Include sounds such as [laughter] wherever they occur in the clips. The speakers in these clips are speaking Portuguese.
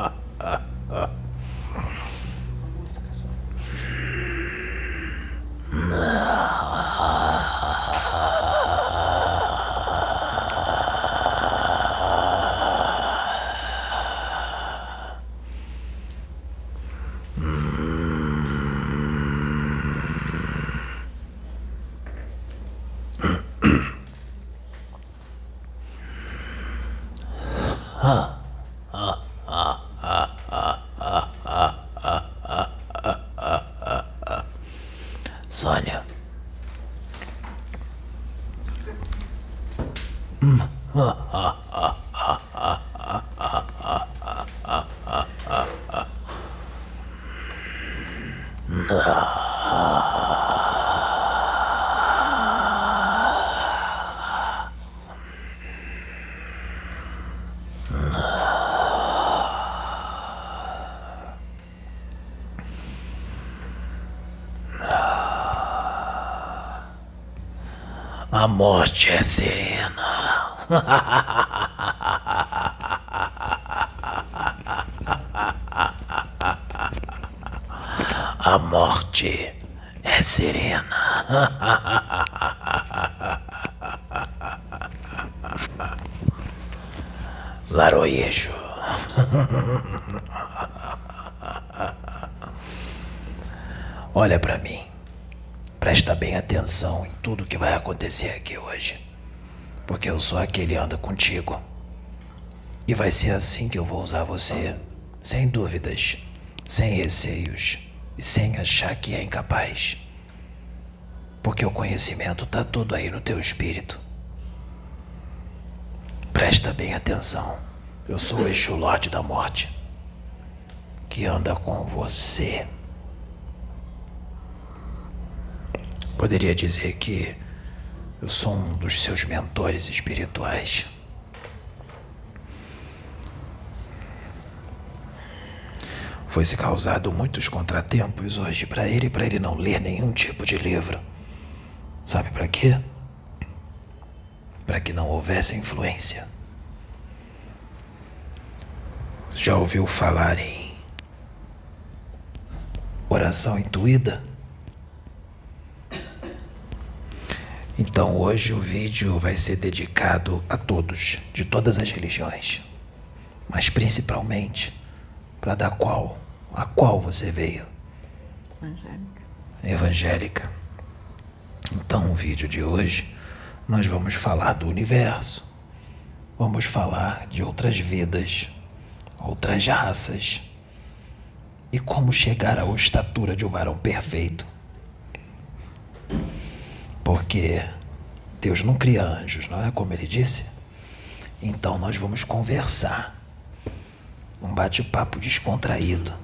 Sônia. A morte é serena. A morte é serena. Laroyejo. Olha pra mim. Presta bem atenção em tudo que vai acontecer aqui hoje. Porque eu sou aquele que anda contigo. E vai ser assim que eu vou usar você. Sem dúvidas, sem receios e sem achar que é incapaz. Porque o conhecimento tá todo aí no teu espírito. Presta bem atenção. Eu sou o Exu Lorde da Morte. Que anda com você. Poderia dizer que eu sou um dos seus mentores espirituais. Foi-se causado muitos contratempos hoje para ele, para ele não ler nenhum tipo de livro. Sabe para quê? Para que não houvesse influência. Já ouviu falar em oração intuída? Então hoje o vídeo vai ser dedicado a todos, de todas as religiões, mas principalmente para da qual, a qual você veio? Angélica. Evangélica. Então o vídeo de hoje nós vamos falar do universo, vamos falar de outras vidas, outras raças e como chegar à estatura de um varão perfeito. Porque Deus não cria anjos, não é como ele disse? Então nós vamos conversar. Um bate-papo descontraído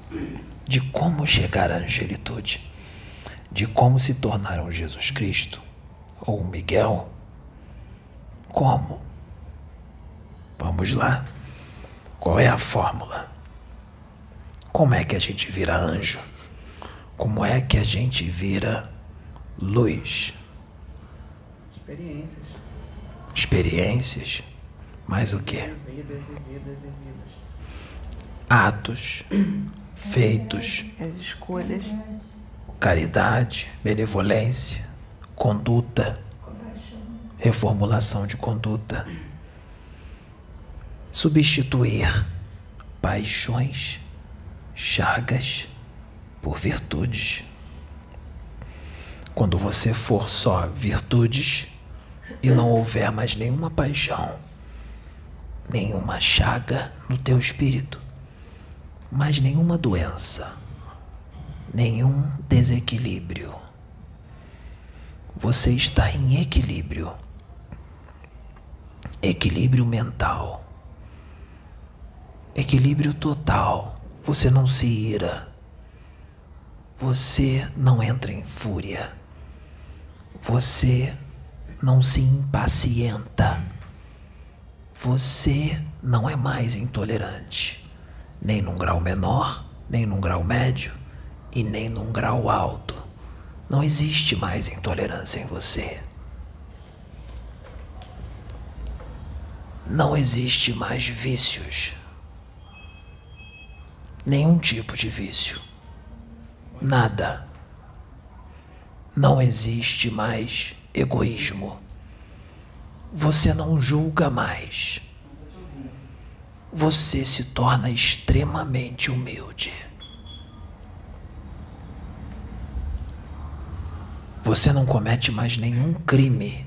de como chegar à angelitude, de como se tornar um Jesus Cristo ou um Miguel. Como? Vamos lá. Qual é a fórmula? Como é que a gente vira anjo? Como é que a gente vira luz? Experiências. Experiências? Mais o quê? Vidas e vidas e vidas. Atos, [clears throat] feitos, As escolhas. caridade, benevolência, conduta, reformulação de conduta, substituir paixões, chagas por virtudes. Quando você for só virtudes e não houver mais nenhuma paixão, nenhuma chaga no teu espírito, mais nenhuma doença, nenhum desequilíbrio. Você está em equilíbrio. Equilíbrio mental. Equilíbrio total. Você não se ira. Você não entra em fúria. Você não se impacienta. Você não é mais intolerante, nem num grau menor, nem num grau médio e nem num grau alto. Não existe mais intolerância em você. Não existe mais vícios. nenhum tipo de vício. Nada. Não existe mais egoísmo. Você não julga mais. Você se torna extremamente humilde. Você não comete mais nenhum crime,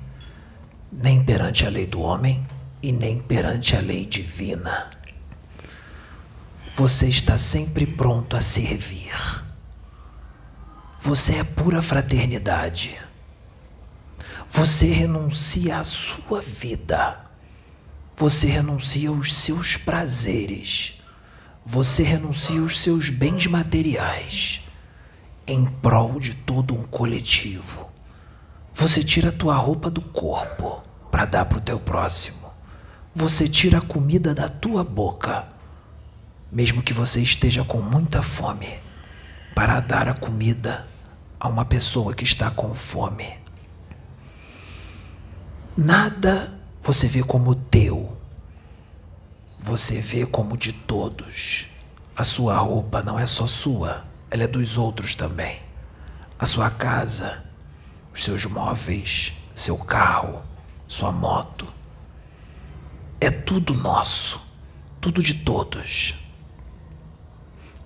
nem perante a lei do homem e nem perante a lei divina. Você está sempre pronto a servir. Você é pura fraternidade. Você renuncia à sua vida. Você renuncia aos seus prazeres. Você renuncia aos seus bens materiais em prol de todo um coletivo. Você tira a tua roupa do corpo para dar para o teu próximo. Você tira a comida da tua boca, mesmo que você esteja com muita fome, para dar a comida a uma pessoa que está com fome. Nada você vê como teu, você vê como de todos. A sua roupa não é só sua, ela é dos outros também. A sua casa, os seus móveis, seu carro, sua moto. É tudo nosso, tudo de todos.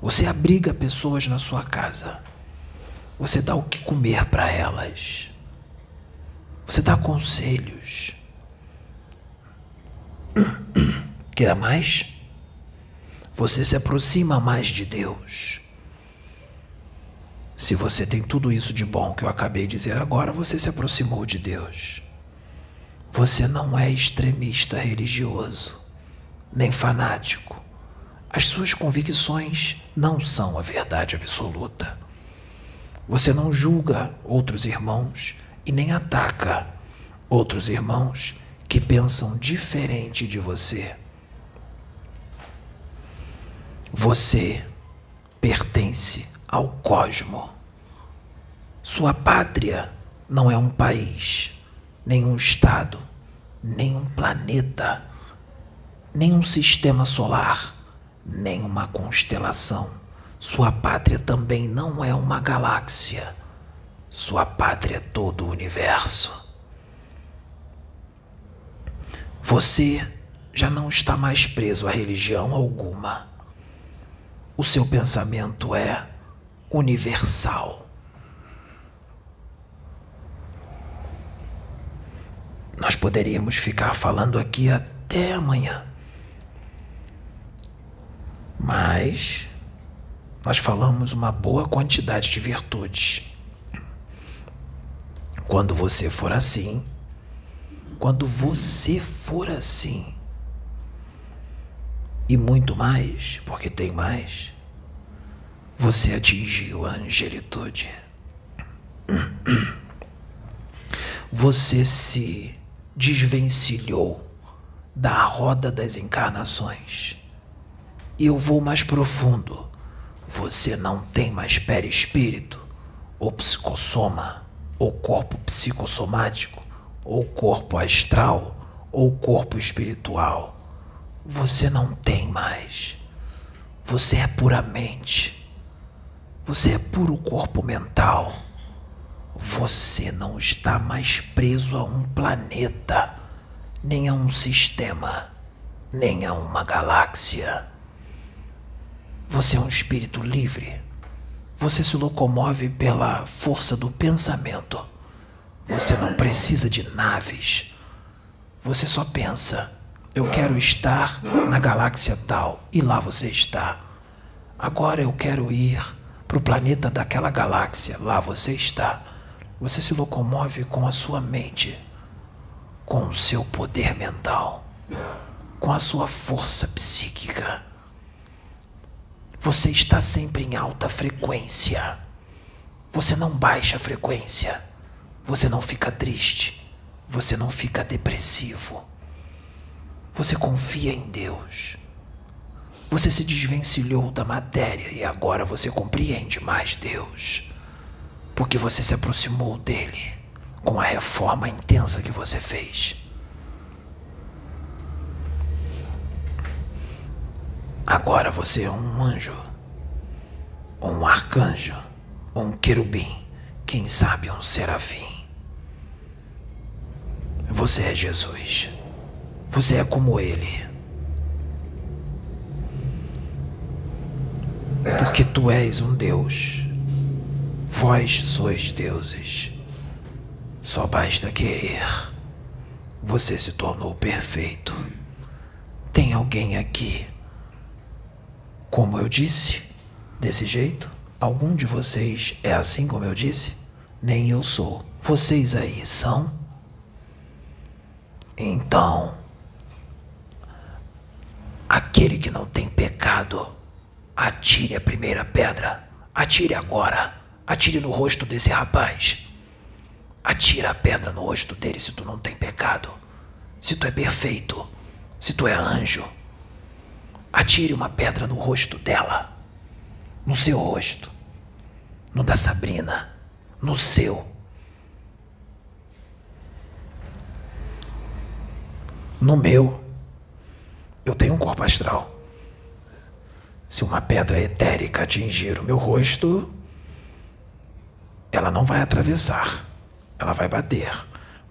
Você abriga pessoas na sua casa. Você dá o que comer para elas. Você dá conselhos. Queira mais? Você se aproxima mais de Deus. Se você tem tudo isso de bom que eu acabei de dizer agora, você se aproximou de Deus. Você não é extremista religioso, nem fanático. As suas convicções não são a verdade absoluta. Você não julga outros irmãos e nem ataca outros irmãos que pensam diferente de você. Você pertence ao cosmo. Sua pátria não é um país, nem um estado, nem um planeta, nem um sistema solar, nem uma constelação. Sua pátria também não é uma galáxia. Sua pátria é todo o universo. Você já não está mais preso a religião alguma. O seu pensamento é universal. Nós poderíamos ficar falando aqui até amanhã. Mas nós falamos uma boa quantidade de virtudes. Quando você for assim, quando você for assim, e muito mais, porque tem mais, você atingiu a angelitude. Você se desvencilhou da roda das encarnações. E eu vou mais profundo. Você não tem mais perispírito, ou psicossoma, ou corpo psicossomático, ou corpo astral, ou corpo espiritual. Você não tem mais. Você é puramente. Você é puro corpo mental. Você não está mais preso a um planeta, nem a um sistema, nem a uma galáxia. Você é um espírito livre. Você se locomove pela força do pensamento. Você não precisa de naves. Você só pensa: eu quero estar na galáxia tal, e lá você está. Agora eu quero ir para o planeta daquela galáxia, lá você está. Você se locomove com a sua mente, com o seu poder mental, com a sua força psíquica. Você está sempre em alta frequência. Você não baixa a frequência. Você não fica triste. Você não fica depressivo. Você confia em Deus. Você se desvencilhou da matéria e agora você compreende mais Deus porque você se aproximou dele com a reforma intensa que você fez. Agora você é um anjo um arcanjo, um querubim, quem sabe um serafim. Você é Jesus. Você é como ele. Porque tu és um Deus. Vós sois deuses. Só basta querer. Você se tornou perfeito. Tem alguém aqui? Como eu disse, desse jeito? Algum de vocês é assim como eu disse? Nem eu sou. Vocês aí são? Então, aquele que não tem pecado, atire a primeira pedra. Atire agora. Atire no rosto desse rapaz. Atira a pedra no rosto dele se tu não tem pecado. Se tu é perfeito. Se tu é anjo. Atire uma pedra no rosto dela. No seu rosto. No da Sabrina. No seu. No meu. Eu tenho um corpo astral. Se uma pedra etérica atingir o meu rosto, ela não vai atravessar, ela vai bater.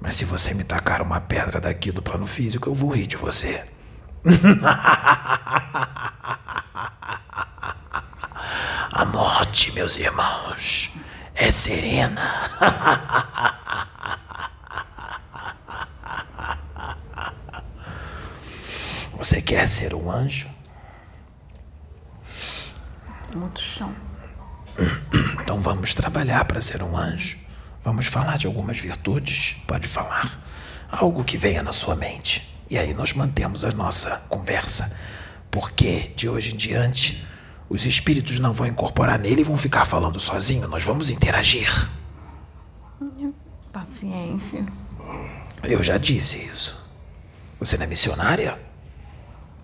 Mas se você me tacar uma pedra daqui do plano físico, eu vou rir de você. [laughs] A morte, meus irmãos, é serena. [laughs] Você quer ser um anjo? Muito chão. Então vamos trabalhar para ser um anjo. Vamos falar de algumas virtudes. Pode falar. Algo que venha na sua mente. E aí nós mantemos a nossa conversa. Porque de hoje em diante os espíritos não vão incorporar nele e vão ficar falando sozinho. Nós vamos interagir. Paciência. Eu já disse isso. Você não é missionária?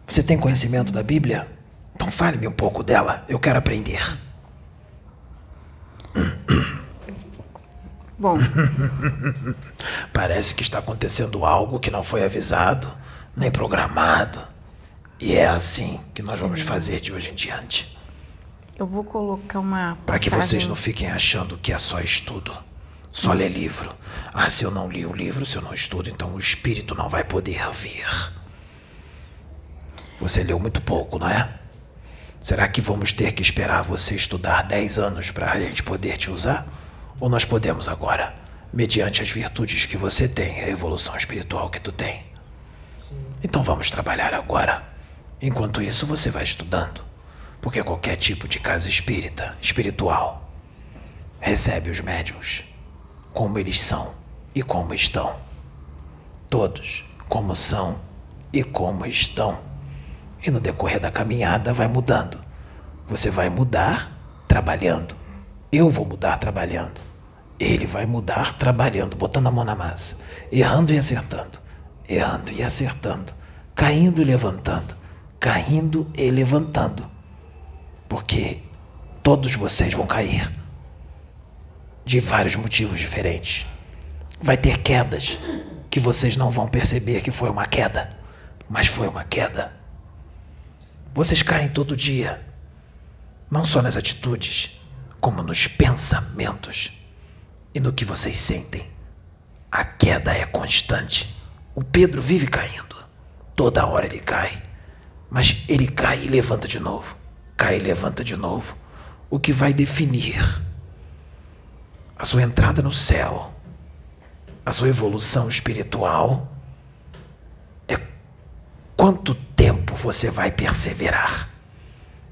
Você tem conhecimento da Bíblia? Então fale-me um pouco dela. Eu quero aprender. [clears throat] Bom, [laughs] Parece que está acontecendo algo que não foi avisado, nem programado. E é assim que nós vamos fazer de hoje em diante. eu vou colocar uma. Para que vocês não fiquem achando que é só estudo. Só ler livro. Ah, se eu não li o livro, se eu não estudo, então o espírito não vai poder vir. Você leu muito pouco, não é? Será que vamos ter que esperar você estudar 10 anos para a gente poder te usar? Ou nós podemos agora, mediante as virtudes que você tem, a evolução espiritual que tu tem? Então vamos trabalhar agora. Enquanto isso, você vai estudando. Porque qualquer tipo de casa espírita, espiritual, recebe os médiuns como eles são e como estão. Todos como são e como estão. E no decorrer da caminhada vai mudando. Você vai mudar trabalhando. Eu vou mudar trabalhando. Ele vai mudar trabalhando, botando a mão na massa, errando e acertando, errando e acertando, caindo e levantando, caindo e levantando. Porque todos vocês vão cair de vários motivos diferentes. Vai ter quedas que vocês não vão perceber que foi uma queda, mas foi uma queda. Vocês caem todo dia, não só nas atitudes, como nos pensamentos e no que vocês sentem. A queda é constante. O Pedro vive caindo. Toda hora ele cai. Mas ele cai e levanta de novo. Cai e levanta de novo. O que vai definir a sua entrada no céu, a sua evolução espiritual, é quanto tempo você vai perseverar.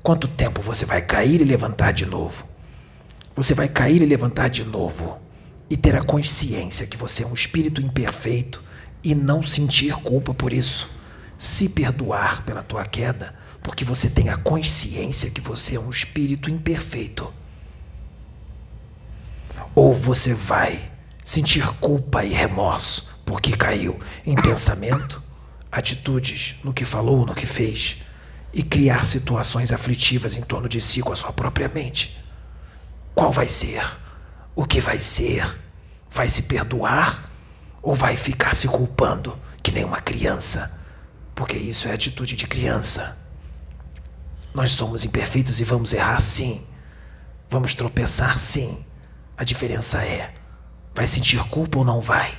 Quanto tempo você vai cair e levantar de novo. Você vai cair e levantar de novo e ter a consciência que você é um espírito imperfeito e não sentir culpa por isso. Se perdoar pela tua queda, porque você tem a consciência que você é um espírito imperfeito. Ou você vai sentir culpa e remorso porque caiu em pensamento, atitudes, no que falou, no que fez, e criar situações aflitivas em torno de si com a sua própria mente. Qual vai ser? O que vai ser? Vai se perdoar ou vai ficar se culpando que nem uma criança? Porque isso é atitude de criança. Nós somos imperfeitos e vamos errar sim. Vamos tropeçar sim. A diferença é: vai sentir culpa ou não vai?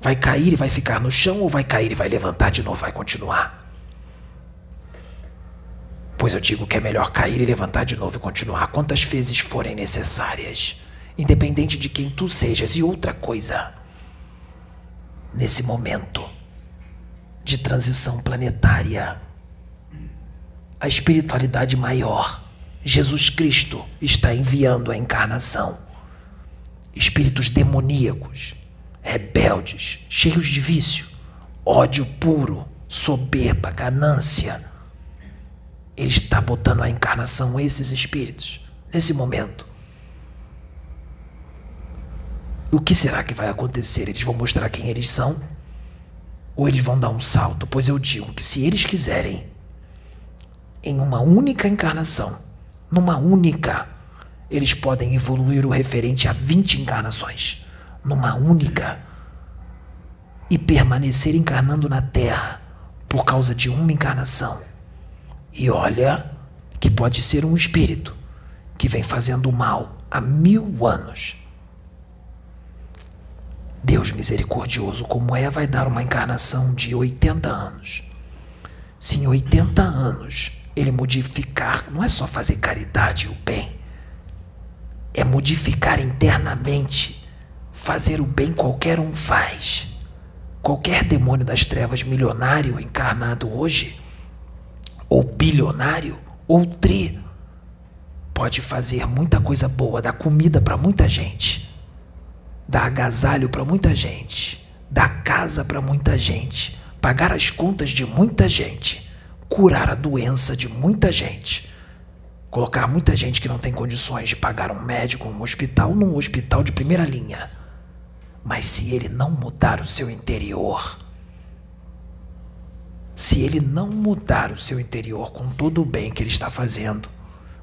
Vai cair e vai ficar no chão ou vai cair e vai levantar de novo, vai continuar? Pois eu digo que é melhor cair e levantar de novo e continuar quantas vezes forem necessárias, independente de quem tu sejas. E outra coisa, nesse momento de transição planetária, a espiritualidade maior, Jesus Cristo, está enviando a encarnação. Espíritos demoníacos, rebeldes, cheios de vício, ódio puro, soberba, ganância. Ele está botando a encarnação esses espíritos nesse momento. O que será que vai acontecer? Eles vão mostrar quem eles são? Ou eles vão dar um salto? Pois eu digo que se eles quiserem, em uma única encarnação, numa única, eles podem evoluir o referente a 20 encarnações, numa única, e permanecer encarnando na Terra por causa de uma encarnação. E olha que pode ser um espírito que vem fazendo mal há mil anos. Deus misericordioso como é, vai dar uma encarnação de 80 anos. Se em 80 anos ele modificar, não é só fazer caridade e o bem, é modificar internamente. Fazer o bem qualquer um faz. Qualquer demônio das trevas milionário encarnado hoje, ou bilionário, ou tri, pode fazer muita coisa boa, dar comida para muita gente, dar agasalho para muita gente, dar casa para muita gente, pagar as contas de muita gente curar a doença de muita gente. Colocar muita gente que não tem condições de pagar um médico, um hospital, num hospital de primeira linha. Mas se ele não mudar o seu interior, se ele não mudar o seu interior com todo o bem que ele está fazendo,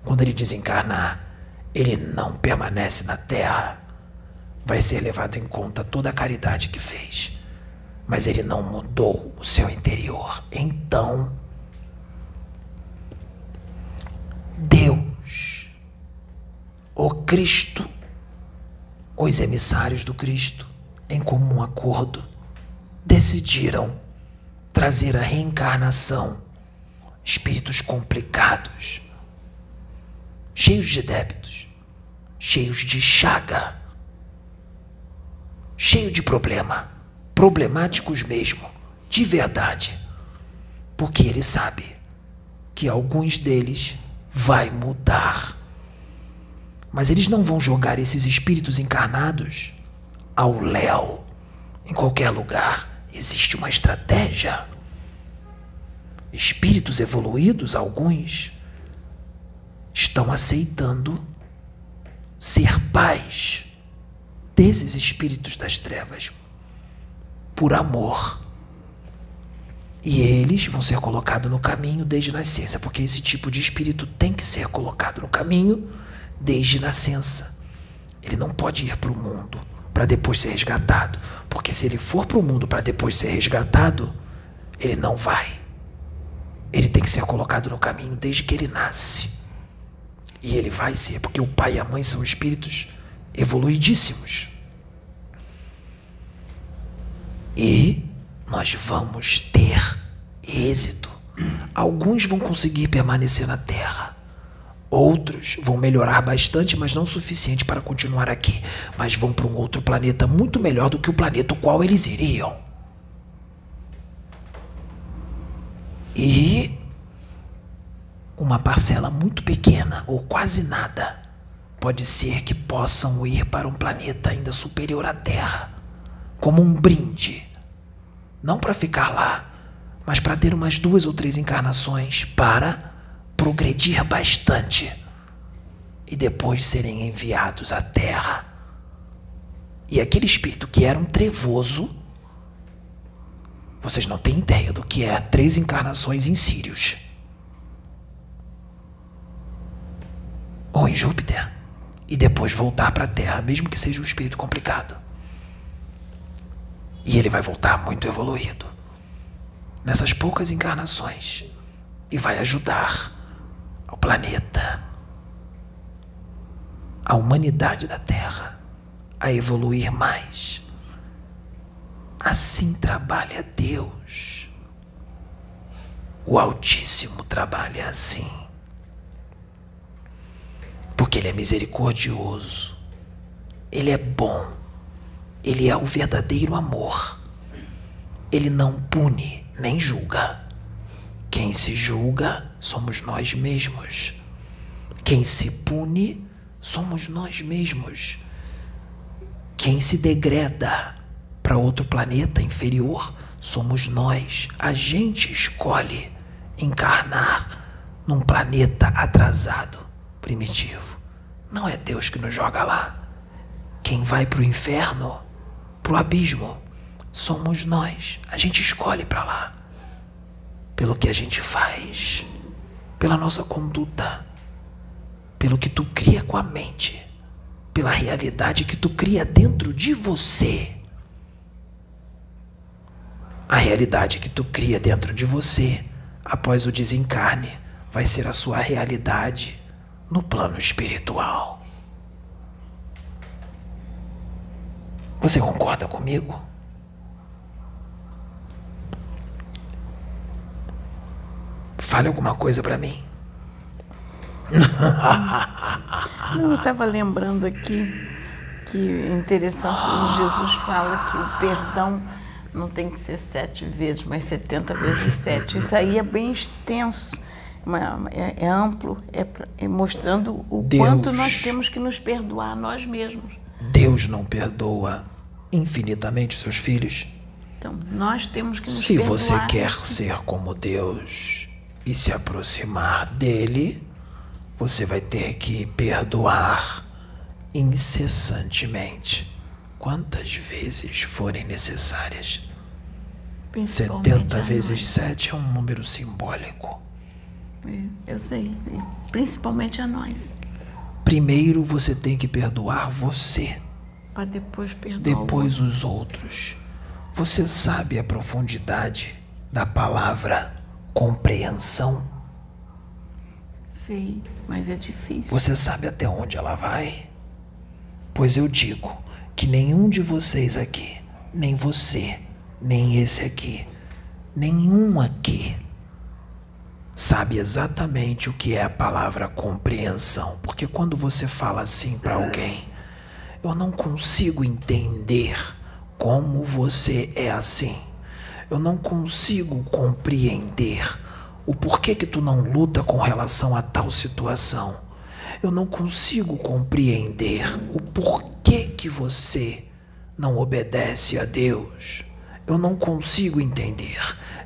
quando ele desencarnar, ele não permanece na terra. Vai ser levado em conta toda a caridade que fez. Mas ele não mudou o seu interior. Então, Deus, o Cristo, os emissários do Cristo, em comum acordo, decidiram trazer a reencarnação, espíritos complicados, cheios de débitos, cheios de chaga, cheios de problema, problemáticos mesmo, de verdade, porque ele sabe que alguns deles vai mudar. Mas eles não vão jogar esses espíritos encarnados ao léu. Em qualquer lugar existe uma estratégia. Espíritos evoluídos, alguns, estão aceitando ser pais desses espíritos das trevas por amor e eles vão ser colocados no caminho desde nascença, porque esse tipo de espírito tem que ser colocado no caminho desde nascença. Ele não pode ir para o mundo para depois ser resgatado, porque se ele for para o mundo para depois ser resgatado, ele não vai. Ele tem que ser colocado no caminho desde que ele nasce. E ele vai ser, porque o pai e a mãe são espíritos evoluidíssimos. E nós vamos ter êxito. Alguns vão conseguir permanecer na Terra. Outros vão melhorar bastante, mas não o suficiente para continuar aqui. Mas vão para um outro planeta muito melhor do que o planeta ao qual eles iriam. E uma parcela muito pequena, ou quase nada, pode ser que possam ir para um planeta ainda superior à Terra, como um brinde não para ficar lá, mas para ter umas duas ou três encarnações para progredir bastante e depois serem enviados à Terra. E aquele espírito que era um trevoso, vocês não têm ideia do que é três encarnações em Sírios. Ou em Júpiter. E depois voltar para a Terra, mesmo que seja um espírito complicado. E ele vai voltar muito evoluído nessas poucas encarnações e vai ajudar ao planeta a humanidade da Terra a evoluir mais. Assim trabalha Deus. O Altíssimo trabalha assim. Porque Ele é misericordioso, Ele é bom, Ele é o verdadeiro amor. Ele não pune nem julga. Quem se julga somos nós mesmos. Quem se pune somos nós mesmos. Quem se degreda para outro planeta inferior somos nós. A gente escolhe encarnar num planeta atrasado, primitivo. Não é Deus que nos joga lá. Quem vai para o inferno, para o abismo, somos nós. A gente escolhe para lá. Pelo que a gente faz, pela nossa conduta, pelo que tu cria com a mente, pela realidade que tu cria dentro de você. A realidade que tu cria dentro de você após o desencarne vai ser a sua realidade no plano espiritual. Você concorda comigo? Fale alguma coisa para mim. [laughs] Eu estava lembrando aqui que é interessante quando Jesus fala que o perdão não tem que ser sete vezes, mas setenta vezes sete. Isso aí é bem extenso, é, é amplo, é, é, mostrando o Deus, quanto nós temos que nos perdoar nós mesmos. Deus não perdoa infinitamente seus filhos. Então, nós temos que nos Se perdoar. Você quer ser como Deus e se aproximar dele, você vai ter que perdoar incessantemente, quantas vezes forem necessárias. 70 vezes 7 é um número simbólico. É, eu sei, principalmente a nós. Primeiro você tem que perdoar você. Para depois perdoar. Depois os outros. Você sabe a profundidade da palavra compreensão? Sei, mas é difícil. Você sabe até onde ela vai? Pois eu digo que nenhum de vocês aqui, nem você, nem esse aqui, nenhum aqui, sabe exatamente o que é a palavra compreensão. Porque quando você fala assim para alguém, eu não consigo entender como você é assim. Eu não consigo compreender o porquê que tu não luta com relação a tal situação. Eu não consigo compreender o porquê que você não obedece a Deus. Eu não consigo entender.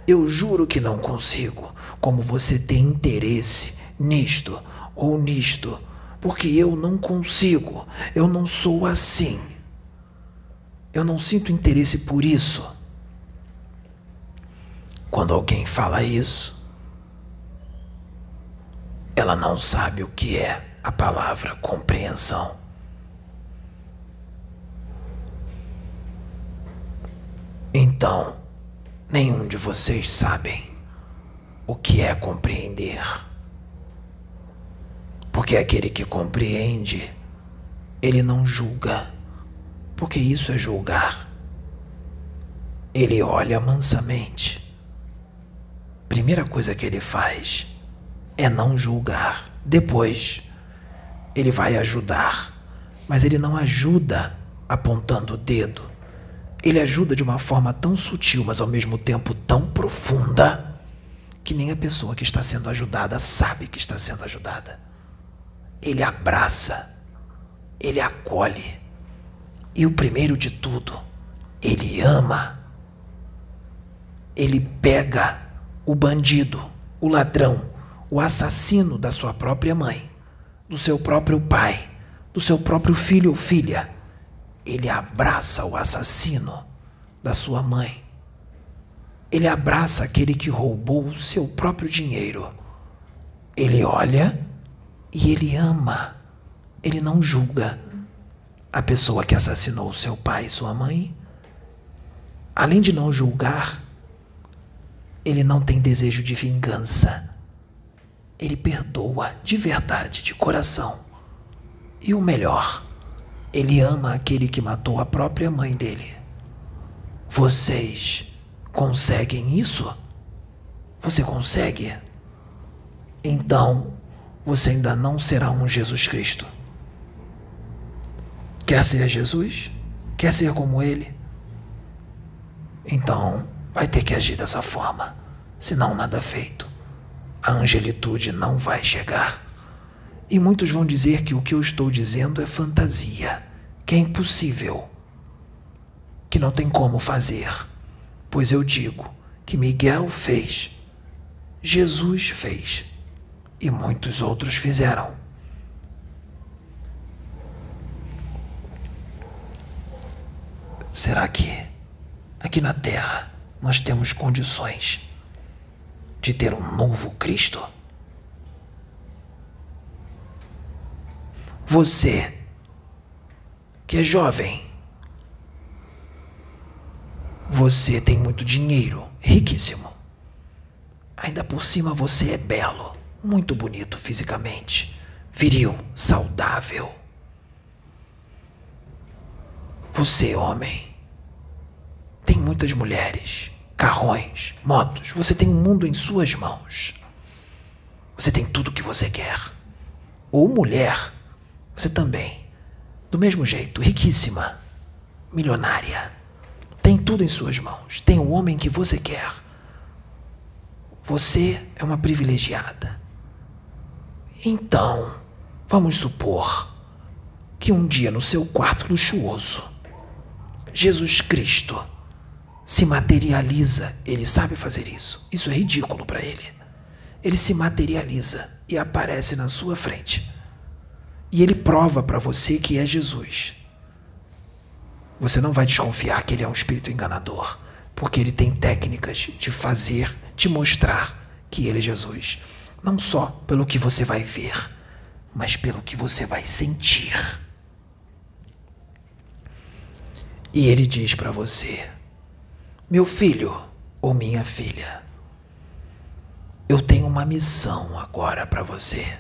Eu juro que não consigo. Como você tem interesse nisto ou nisto, porque eu não consigo. Eu não sou assim. Eu não sinto interesse por isso. Quando alguém fala isso, ela não sabe o que é a palavra compreensão. Então, nenhum de vocês sabem o que é compreender. Porque aquele que compreende, ele não julga, porque isso é julgar. Ele olha mansamente. Primeira coisa que ele faz é não julgar. Depois, ele vai ajudar, mas ele não ajuda apontando o dedo. Ele ajuda de uma forma tão sutil, mas ao mesmo tempo tão profunda, que nem a pessoa que está sendo ajudada sabe que está sendo ajudada. Ele abraça, ele acolhe, e o primeiro de tudo, ele ama. Ele pega o bandido, o ladrão, o assassino da sua própria mãe, do seu próprio pai, do seu próprio filho ou filha. Ele abraça o assassino da sua mãe. Ele abraça aquele que roubou o seu próprio dinheiro. Ele olha e ele ama. Ele não julga a pessoa que assassinou seu pai e sua mãe. Além de não julgar, ele não tem desejo de vingança ele perdoa de verdade, de coração. E o melhor, ele ama aquele que matou a própria mãe dele. Vocês conseguem isso? Você consegue? Então, você ainda não será um Jesus Cristo. Quer ser Jesus? Quer ser como ele? Então, vai ter que agir dessa forma. Senão, nada feito. A angelitude não vai chegar. E muitos vão dizer que o que eu estou dizendo é fantasia, que é impossível, que não tem como fazer. Pois eu digo que Miguel fez, Jesus fez e muitos outros fizeram. Será que aqui na Terra nós temos condições de ter um novo Cristo? Você, que é jovem, você tem muito dinheiro, riquíssimo. Ainda por cima você é belo, muito bonito fisicamente, viril, saudável. Você, homem, tem muitas mulheres, carrões, motos. Você tem o um mundo em suas mãos. Você tem tudo o que você quer. Ou mulher, você também. Do mesmo jeito, riquíssima, milionária. Tem tudo em suas mãos. Tem o homem que você quer. Você é uma privilegiada. Então, vamos supor que um dia no seu quarto luxuoso, Jesus Cristo se materializa. Ele sabe fazer isso. Isso é ridículo para ele. Ele se materializa e aparece na sua frente. E ele prova para você que é Jesus. Você não vai desconfiar que ele é um espírito enganador, porque ele tem técnicas de fazer, te mostrar que ele é Jesus. Não só pelo que você vai ver, mas pelo que você vai sentir. E ele diz para você: Meu filho ou minha filha, eu tenho uma missão agora para você.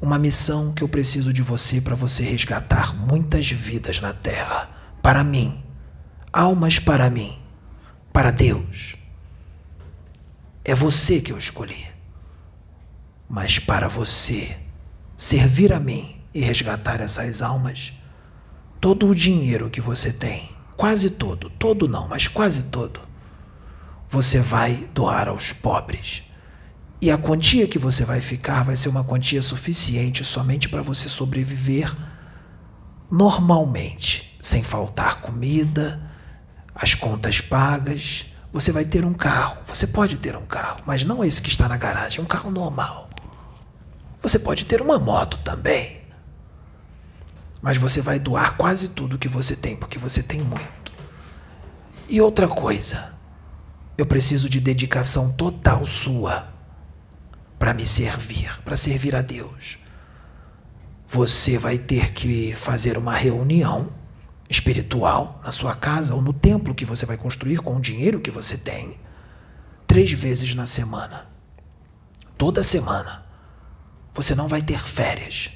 Uma missão que eu preciso de você para você resgatar muitas vidas na terra. Para mim. Almas para mim. Para Deus. É você que eu escolhi. Mas para você servir a mim e resgatar essas almas, todo o dinheiro que você tem, quase todo, todo não, mas quase todo, você vai doar aos pobres e a quantia que você vai ficar vai ser uma quantia suficiente somente para você sobreviver normalmente, sem faltar comida, as contas pagas. Você vai ter um carro. Você pode ter um carro, mas não esse que está na garagem, um carro normal. Você pode ter uma moto também. Mas você vai doar quase tudo que você tem, porque você tem muito. E outra coisa, eu preciso de dedicação total sua para me servir, para servir a Deus. Você vai ter que fazer uma reunião espiritual na sua casa ou no templo que você vai construir com o dinheiro que você tem, três vezes na semana. Toda semana. Você não vai ter férias.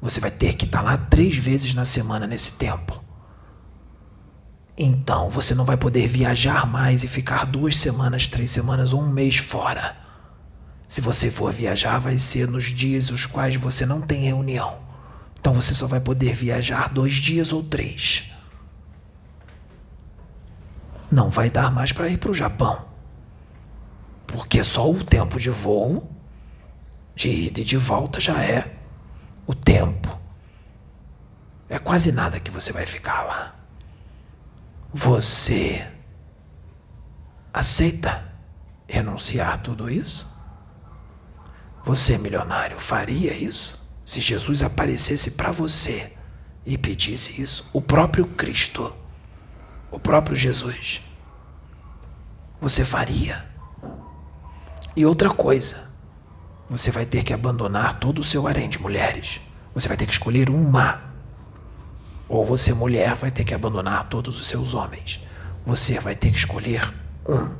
Você vai ter que estar lá três vezes na semana nesse templo. Então você não vai poder viajar mais e ficar duas semanas, três semanas ou um mês fora. Se você for viajar, vai ser nos dias os quais você não tem reunião. Então você só vai poder viajar dois dias ou três. Não vai dar mais para ir para o Japão. Porque só o tempo de voo, de ida e de volta, já é o tempo. É quase nada que você vai ficar lá. Você aceita renunciar tudo isso? Você, milionário, faria isso? Se Jesus aparecesse para você e pedisse isso, o próprio Cristo, o próprio Jesus, você faria? E outra coisa, você vai ter que abandonar todo o seu harém de mulheres. Você vai ter que escolher uma. Ou você, mulher, vai ter que abandonar todos os seus homens. Você vai ter que escolher um.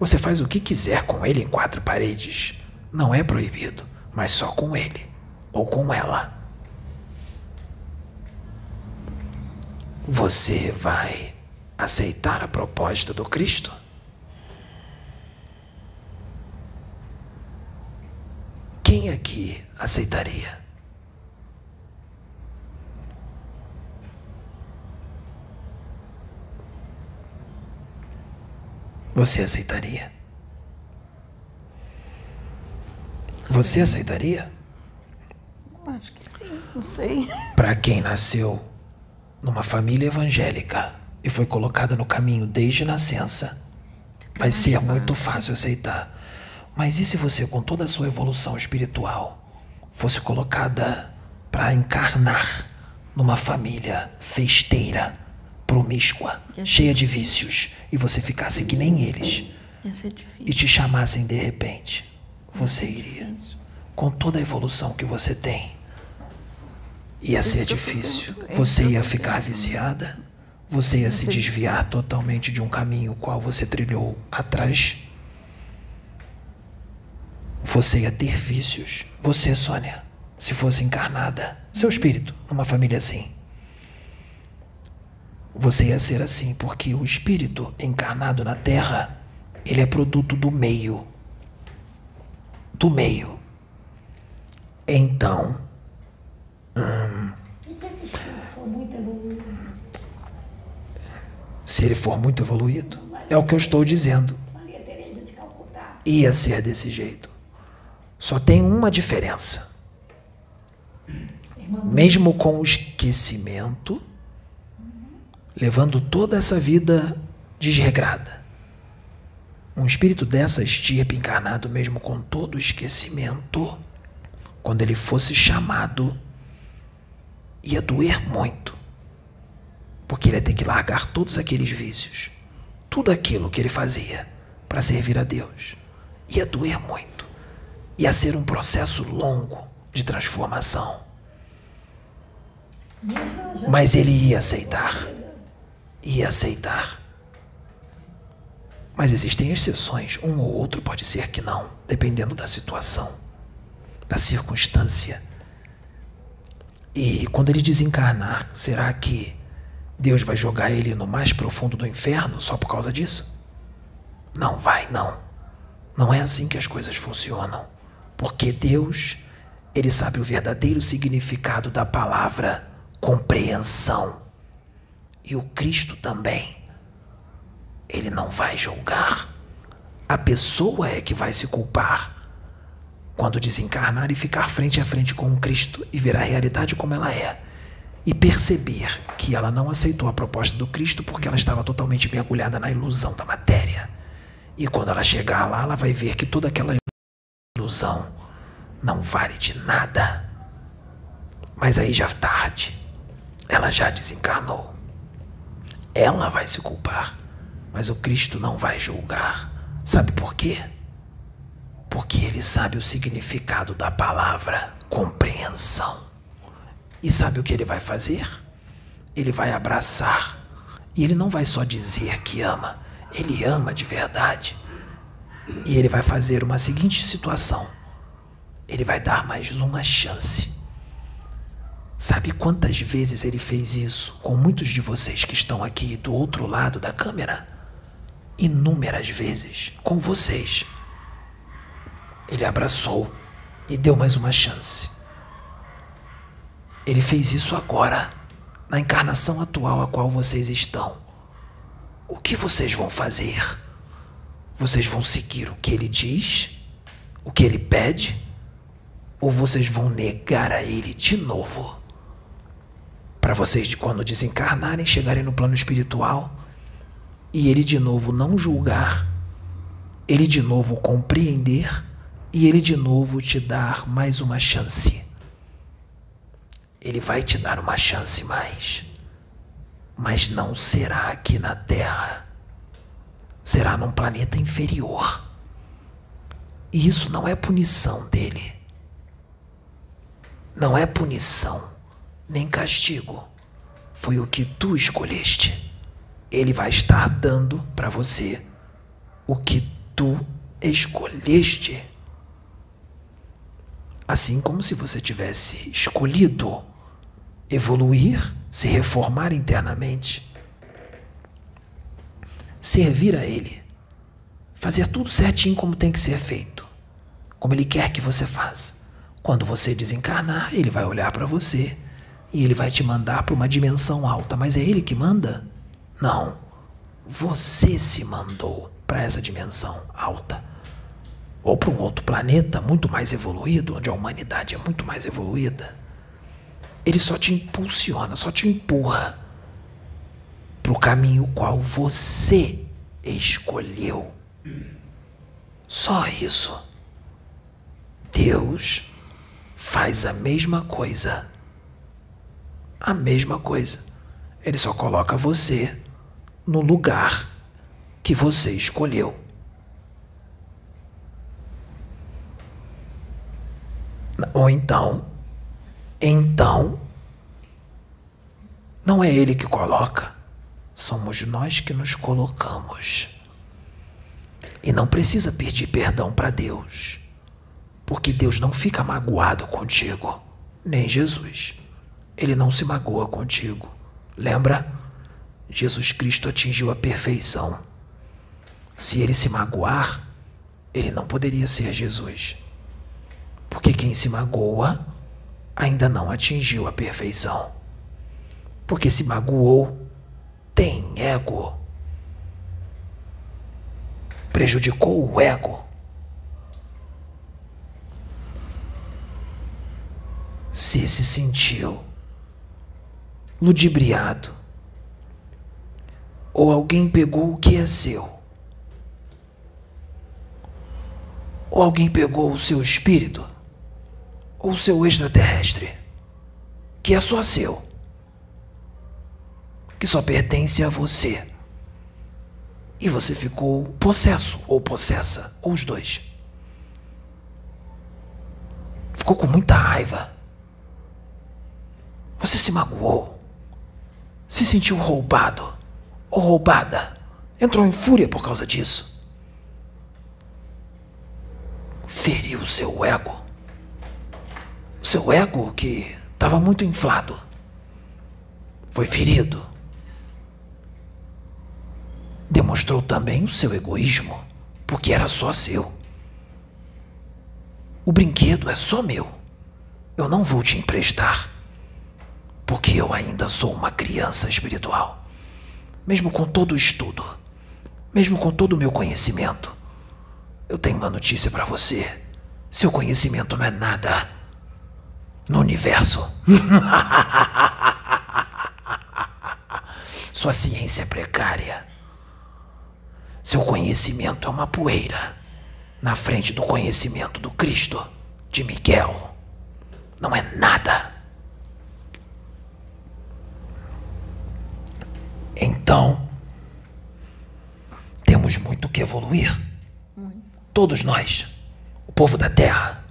Você faz o que quiser com ele em quatro paredes. Não é proibido, mas só com ele ou com ela. Você vai aceitar a proposta do Cristo? Quem aqui aceitaria? Você aceitaria? Você aceitaria? Acho que sim, não sei. Para quem nasceu numa família evangélica e foi colocada no caminho desde nascença, vai ser muito fácil aceitar. Mas e se você, com toda a sua evolução espiritual, fosse colocada para encarnar numa família festeira, promíscua, cheia de vícios, e você ficasse que nem eles, e te chamassem de repente, você iria, com toda a evolução que você tem, ia ser difícil. Você ia ficar viciada, você ia se desviar totalmente de um caminho qual você trilhou atrás. Você ia ter vícios. Você, Sônia, se fosse encarnada, seu espírito, numa família assim. Você ia ser assim, porque o espírito encarnado na Terra, ele é produto do meio. Do meio. Então, hum, se ele for muito evoluído, é o que eu estou dizendo. Ia ser desse jeito. Só tem uma diferença. Mesmo com o esquecimento, levando toda essa vida desregrada. Um espírito dessa estirpe encarnado, mesmo com todo o esquecimento, quando ele fosse chamado, ia doer muito. Porque ele ia ter que largar todos aqueles vícios, tudo aquilo que ele fazia para servir a Deus. Ia doer muito. Ia ser um processo longo de transformação. Mas ele ia aceitar e aceitar. Mas existem exceções, um ou outro pode ser que não, dependendo da situação, da circunstância. E quando ele desencarnar, será que Deus vai jogar ele no mais profundo do inferno só por causa disso? Não vai, não. Não é assim que as coisas funcionam. Porque Deus, ele sabe o verdadeiro significado da palavra compreensão e o Cristo também. Ele não vai julgar. A pessoa é que vai se culpar quando desencarnar e ficar frente a frente com o Cristo e ver a realidade como ela é. E perceber que ela não aceitou a proposta do Cristo porque ela estava totalmente mergulhada na ilusão da matéria. E quando ela chegar lá, ela vai ver que toda aquela ilusão não vale de nada. Mas aí já tarde. Ela já desencarnou. Ela vai se culpar, mas o Cristo não vai julgar. Sabe por quê? Porque ele sabe o significado da palavra compreensão. E sabe o que ele vai fazer? Ele vai abraçar. E ele não vai só dizer que ama, ele ama de verdade. E ele vai fazer uma seguinte situação: ele vai dar mais uma chance. Sabe quantas vezes ele fez isso com muitos de vocês que estão aqui do outro lado da câmera? Inúmeras vezes com vocês. Ele abraçou e deu mais uma chance. Ele fez isso agora, na encarnação atual a qual vocês estão. O que vocês vão fazer? Vocês vão seguir o que ele diz? O que ele pede? Ou vocês vão negar a ele de novo? para vocês, quando desencarnarem, chegarem no plano espiritual e ele de novo não julgar, ele de novo compreender e ele de novo te dar mais uma chance. Ele vai te dar uma chance mais, mas não será aqui na Terra, será num planeta inferior. E isso não é punição dele. Não é punição nem castigo. Foi o que tu escolheste. Ele vai estar dando para você o que tu escolheste. Assim como se você tivesse escolhido evoluir, se reformar internamente, servir a Ele, fazer tudo certinho como tem que ser feito, como Ele quer que você faça. Quando você desencarnar, Ele vai olhar para você e Ele vai te mandar para uma dimensão alta, mas é Ele que manda? Não. Você se mandou para essa dimensão alta. Ou para um outro planeta muito mais evoluído, onde a humanidade é muito mais evoluída. Ele só te impulsiona, só te empurra para o caminho qual você escolheu. Só isso. Deus faz a mesma coisa. A mesma coisa. Ele só coloca você no lugar que você escolheu. Ou então, então, não é ele que coloca, somos nós que nos colocamos. E não precisa pedir perdão para Deus, porque Deus não fica magoado contigo, nem Jesus. Ele não se magoa contigo. Lembra? Jesus Cristo atingiu a perfeição. Se ele se magoar, ele não poderia ser Jesus. Porque quem se magoa ainda não atingiu a perfeição. Porque se magoou, tem ego. Prejudicou o ego. Se se sentiu ludibriado, ou alguém pegou o que é seu, ou alguém pegou o seu espírito, ou seu extraterrestre, que é só seu, que só pertence a você, e você ficou possesso ou possessa, ou os dois. Ficou com muita raiva. Você se magoou se sentiu roubado ou roubada, entrou em fúria por causa disso. Feriu seu ego. Seu ego que estava muito inflado. Foi ferido. Demonstrou também o seu egoísmo, porque era só seu. O brinquedo é só meu. Eu não vou te emprestar porque eu ainda sou uma criança espiritual. Mesmo com todo o estudo, mesmo com todo o meu conhecimento, eu tenho uma notícia para você. Seu conhecimento não é nada no universo. [laughs] Sua ciência é precária. Seu conhecimento é uma poeira na frente do conhecimento do Cristo, de Miguel. Não é nada. Então, temos muito que evoluir. Todos nós, o povo da Terra,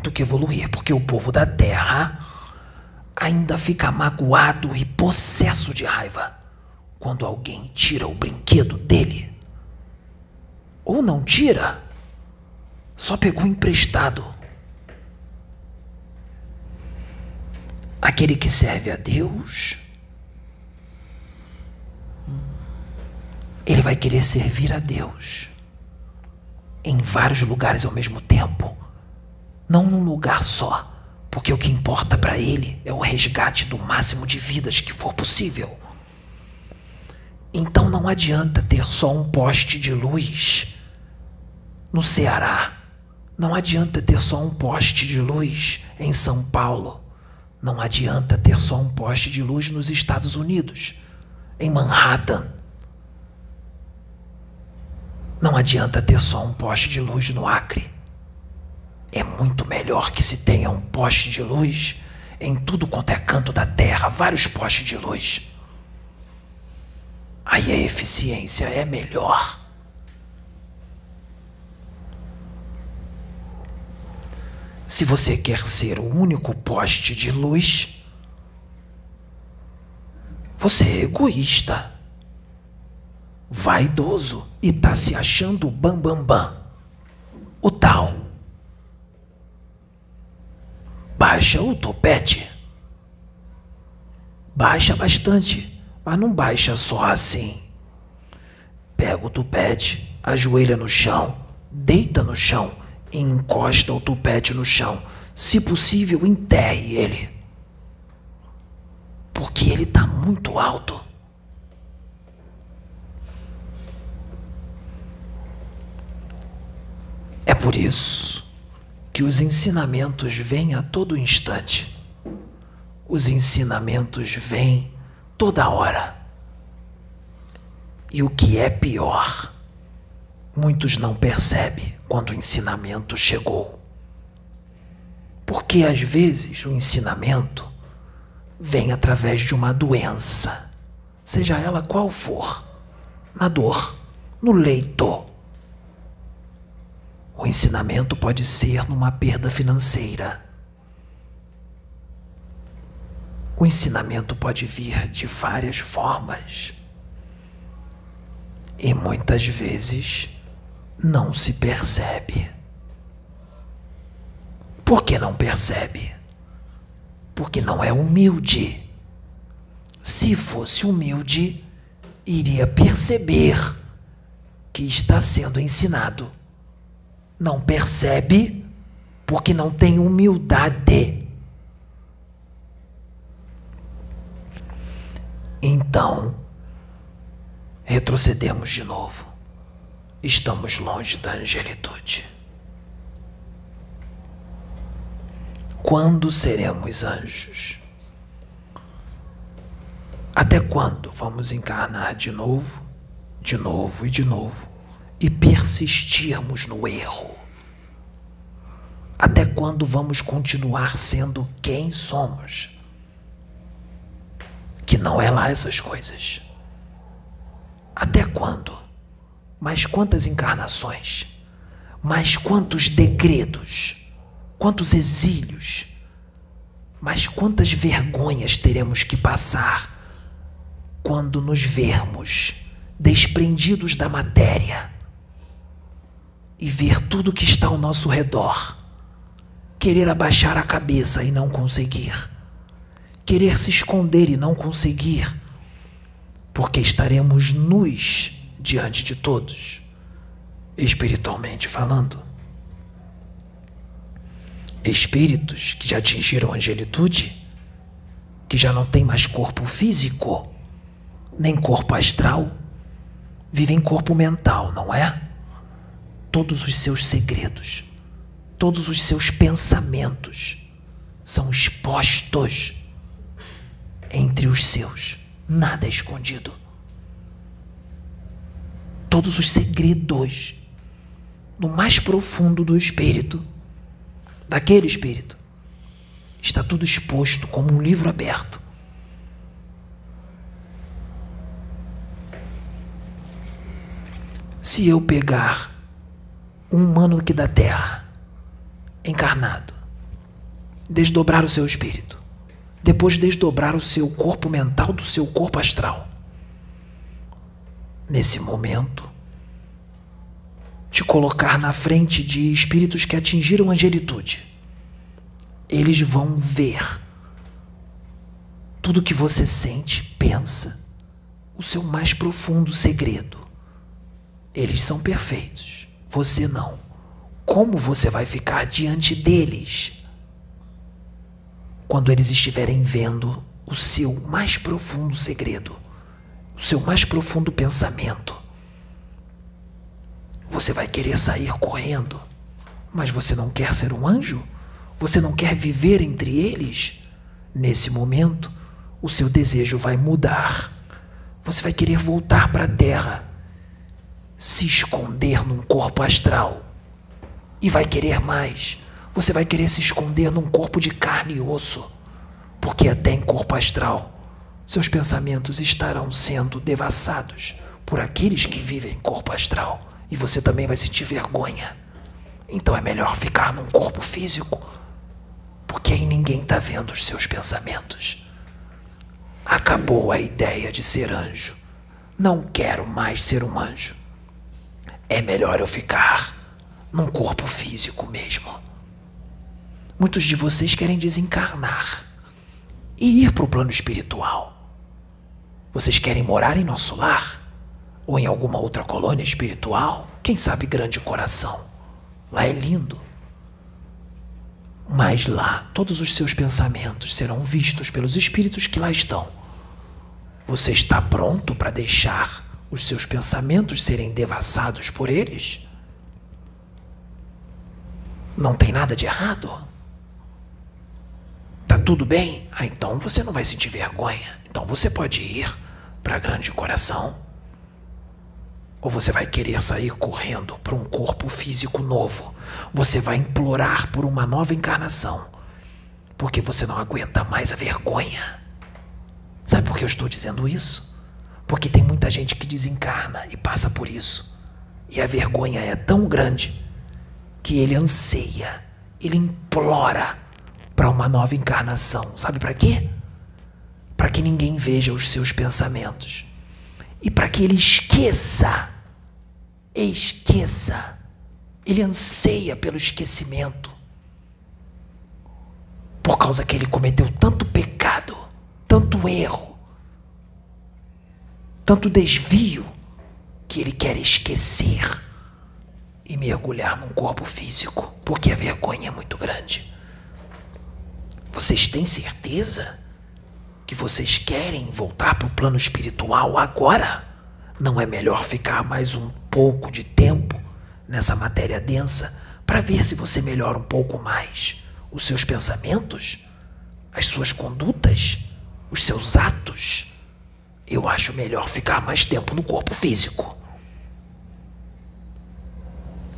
muito que evoluir, porque o povo da Terra ainda fica magoado e possesso de raiva quando alguém tira o brinquedo dele. Ou não tira, só pegou emprestado. Aquele que serve a Deus ele vai querer servir a Deus em vários lugares ao mesmo tempo, não num lugar só, porque o que importa para ele é o resgate do máximo de vidas que for possível. Então não adianta ter só um poste de luz no Ceará. Não adianta ter só um poste de luz em São Paulo. Não adianta ter só um poste de luz nos Estados Unidos, em Manhattan. Não adianta ter só um poste de luz no Acre. É muito melhor que se tenha um poste de luz em tudo quanto é canto da terra, vários postes de luz. Aí a eficiência é melhor. Se você quer ser o único poste de luz, você é egoísta vaidoso e tá se achando bambambam. Bam, bam. O tal. Baixa o topete. Baixa bastante, mas não baixa só assim. Pega o tupete, ajoelha no chão, deita no chão e encosta o tupete no chão. Se possível, enterre ele. Porque ele está muito alto. É por isso que os ensinamentos vêm a todo instante. Os ensinamentos vêm toda hora. E o que é pior, muitos não percebem quando o ensinamento chegou. Porque às vezes o ensinamento vem através de uma doença, seja ela qual for, na dor, no leito o ensinamento pode ser numa perda financeira. O ensinamento pode vir de várias formas. E muitas vezes não se percebe. Por que não percebe? Porque não é humilde. Se fosse humilde, iria perceber que está sendo ensinado não percebe porque não tem humildade. Então, retrocedemos de novo. Estamos longe da angelitude. Quando seremos anjos? Até quando vamos encarnar de novo, de novo e de novo? E persistirmos no erro? Até quando vamos continuar sendo quem somos? Que não é lá essas coisas. Até quando? Mas quantas encarnações? Mas quantos degredos? Quantos exílios? Mas quantas vergonhas teremos que passar quando nos vermos desprendidos da matéria? E ver tudo que está ao nosso redor. Querer abaixar a cabeça e não conseguir. Querer se esconder e não conseguir. Porque estaremos nus diante de todos, espiritualmente falando. Espíritos que já atingiram a angelitude, que já não tem mais corpo físico, nem corpo astral, vivem corpo mental, não é? Todos os seus segredos, todos os seus pensamentos são expostos entre os seus, nada é escondido. Todos os segredos no mais profundo do espírito, daquele espírito, está tudo exposto como um livro aberto. Se eu pegar um humano aqui da Terra, encarnado, desdobrar o seu espírito, depois desdobrar o seu corpo mental do seu corpo astral. Nesse momento, te colocar na frente de espíritos que atingiram a angelitude. Eles vão ver tudo que você sente, pensa, o seu mais profundo segredo. Eles são perfeitos. Você não. Como você vai ficar diante deles quando eles estiverem vendo o seu mais profundo segredo, o seu mais profundo pensamento? Você vai querer sair correndo, mas você não quer ser um anjo? Você não quer viver entre eles? Nesse momento, o seu desejo vai mudar. Você vai querer voltar para a terra se esconder num corpo astral. E vai querer mais. Você vai querer se esconder num corpo de carne e osso. Porque até em corpo astral, seus pensamentos estarão sendo devassados por aqueles que vivem em corpo astral. E você também vai sentir vergonha. Então é melhor ficar num corpo físico, porque aí ninguém está vendo os seus pensamentos. Acabou a ideia de ser anjo. Não quero mais ser um anjo é melhor eu ficar num corpo físico mesmo. Muitos de vocês querem desencarnar e ir para o plano espiritual. Vocês querem morar em nosso lar? Ou em alguma outra colônia espiritual? Quem sabe Grande Coração? Lá é lindo. Mas lá todos os seus pensamentos serão vistos pelos espíritos que lá estão. Você está pronto para deixar os seus pensamentos serem devassados por eles? Não tem nada de errado? Tá tudo bem? Ah, então você não vai sentir vergonha. Então você pode ir para grande coração. Ou você vai querer sair correndo para um corpo físico novo. Você vai implorar por uma nova encarnação. Porque você não aguenta mais a vergonha. Sabe por que eu estou dizendo isso? Porque tem muita gente que desencarna e passa por isso. E a vergonha é tão grande que ele anseia, ele implora para uma nova encarnação. Sabe para quê? Para que ninguém veja os seus pensamentos e para que ele esqueça, esqueça. Ele anseia pelo esquecimento por causa que ele cometeu tanto pecado, tanto erro, tanto desvio que ele quer esquecer e mergulhar num corpo físico, porque a vergonha é muito grande. Vocês têm certeza que vocês querem voltar para o plano espiritual agora? Não é melhor ficar mais um pouco de tempo nessa matéria densa para ver se você melhora um pouco mais os seus pensamentos, as suas condutas, os seus atos? Eu acho melhor ficar mais tempo no corpo físico.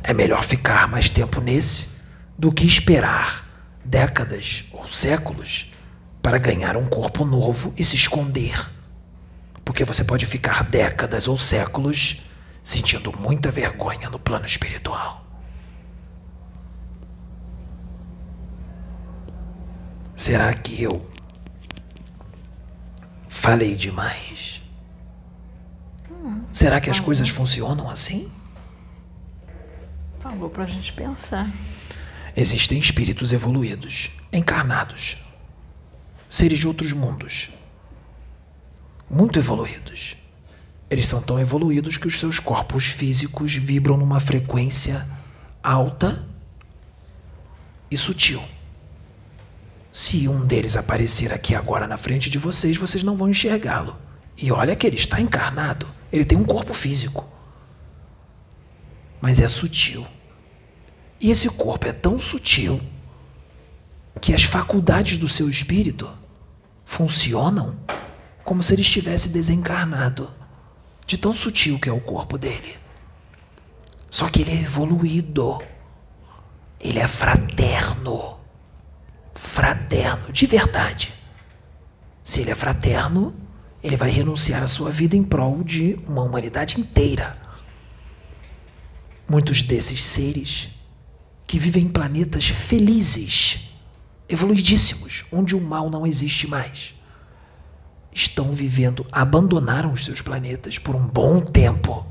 É melhor ficar mais tempo nesse do que esperar décadas ou séculos para ganhar um corpo novo e se esconder. Porque você pode ficar décadas ou séculos sentindo muita vergonha no plano espiritual. Será que eu falei demais? Será que as coisas funcionam assim? Falou para a gente pensar. Existem espíritos evoluídos, encarnados, seres de outros mundos, muito evoluídos. Eles são tão evoluídos que os seus corpos físicos vibram numa frequência alta e sutil. Se um deles aparecer aqui agora na frente de vocês, vocês não vão enxergá-lo. E olha que ele está encarnado, ele tem um corpo físico mas é sutil. E esse corpo é tão sutil que as faculdades do seu espírito funcionam como se ele estivesse desencarnado, de tão sutil que é o corpo dele. Só que ele é evoluído, ele é fraterno, fraterno, de verdade. Se ele é fraterno, ele vai renunciar à sua vida em prol de uma humanidade inteira. Muitos desses seres que vivem em planetas felizes, evoluidíssimos, onde o mal não existe mais, estão vivendo, abandonaram os seus planetas por um bom tempo.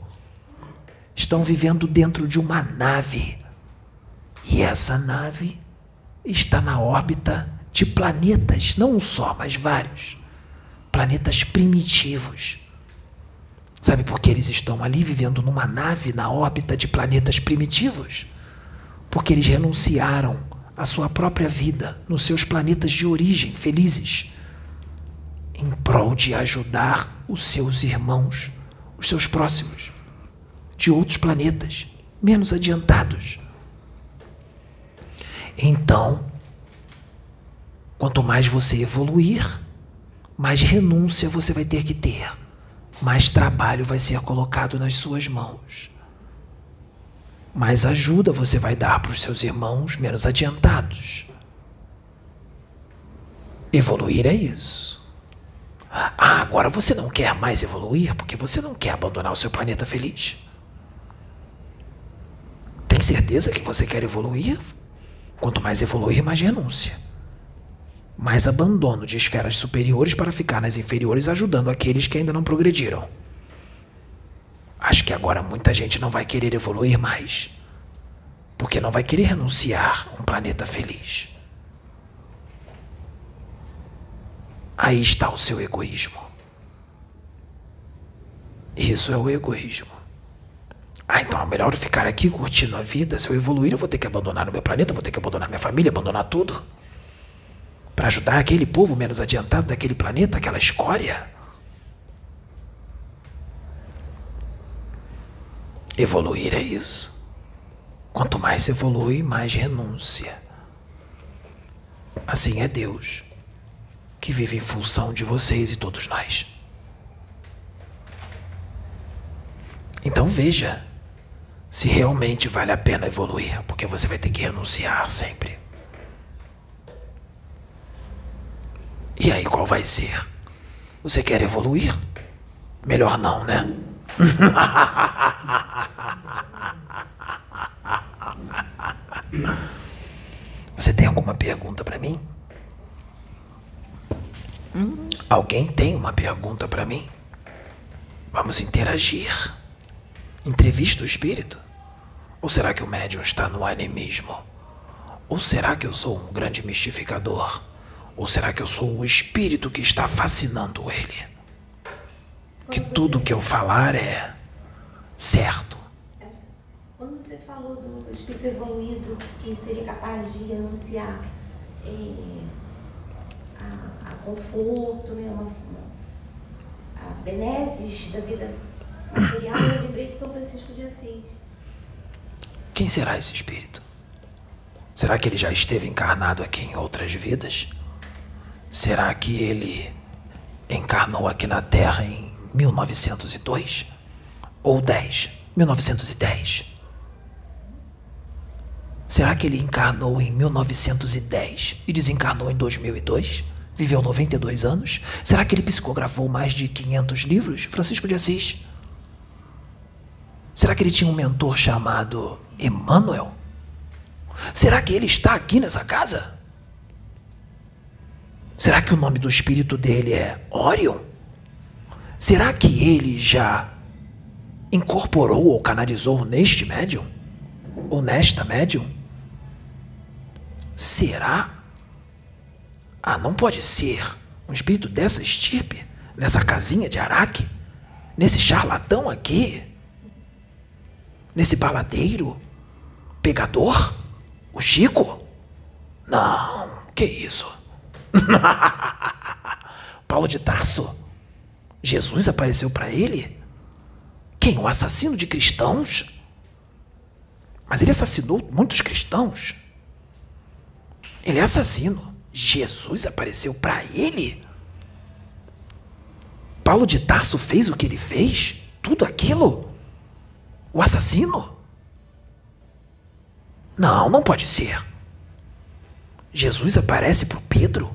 Estão vivendo dentro de uma nave. E essa nave está na órbita de planetas, não um só, mas vários. Planetas primitivos Sabe por que eles estão ali vivendo numa nave na órbita de planetas primitivos? Porque eles renunciaram à sua própria vida nos seus planetas de origem felizes, em prol de ajudar os seus irmãos, os seus próximos, de outros planetas menos adiantados. Então, quanto mais você evoluir, mais renúncia você vai ter que ter mais trabalho vai ser colocado nas suas mãos. Mais ajuda você vai dar para os seus irmãos menos adiantados. Evoluir é isso. Ah, agora você não quer mais evoluir porque você não quer abandonar o seu planeta feliz. Tem certeza que você quer evoluir? Quanto mais evoluir, mais renúncia mais abandono de esferas superiores para ficar nas inferiores ajudando aqueles que ainda não progrediram. Acho que agora muita gente não vai querer evoluir mais, porque não vai querer renunciar a um planeta feliz. Aí está o seu egoísmo. Isso é o egoísmo. Ah, então é melhor eu ficar aqui curtindo a vida. Se eu evoluir, eu vou ter que abandonar o meu planeta, vou ter que abandonar minha família, abandonar tudo. Para ajudar aquele povo menos adiantado daquele planeta, aquela escória. Evoluir é isso. Quanto mais se evolui, mais renúncia. Assim é Deus, que vive em função de vocês e todos nós. Então veja se realmente vale a pena evoluir, porque você vai ter que renunciar sempre. E aí qual vai ser? Você quer evoluir? Melhor não, né? [laughs] Você tem alguma pergunta para mim? Hum? Alguém tem uma pergunta para mim? Vamos interagir. Entrevista o espírito? Ou será que o médium está no animismo? Ou será que eu sou um grande mistificador? Ou será que eu sou o espírito que está fascinando ele? Que tudo que eu falar é certo. Quando você falou do espírito evoluído que seria capaz de renunciar é, a, a, conforto, né, uma, a benesses da vida eu lembrei de São Francisco de Assis. Quem será esse espírito? Será que ele já esteve encarnado aqui em outras vidas? Será que ele encarnou aqui na Terra em 1902? Ou 10? 1910? Será que ele encarnou em 1910 e desencarnou em 2002? Viveu 92 anos? Será que ele psicografou mais de 500 livros? Francisco de Assis. Será que ele tinha um mentor chamado Emmanuel? Será que ele está aqui nessa casa? Será que o nome do espírito dele é Orion? Será que ele já incorporou ou canalizou neste médium? Ou nesta médium? Será? Ah, não pode ser um espírito dessa estirpe, nessa casinha de Araque, nesse charlatão aqui, nesse baladeiro, pegador, o Chico? Não, que isso? [laughs] Paulo de Tarso? Jesus apareceu para ele? Quem? O assassino de cristãos? Mas ele assassinou muitos cristãos. Ele é assassino. Jesus apareceu para ele? Paulo de Tarso fez o que ele fez? Tudo aquilo? O assassino? Não, não pode ser. Jesus aparece para Pedro?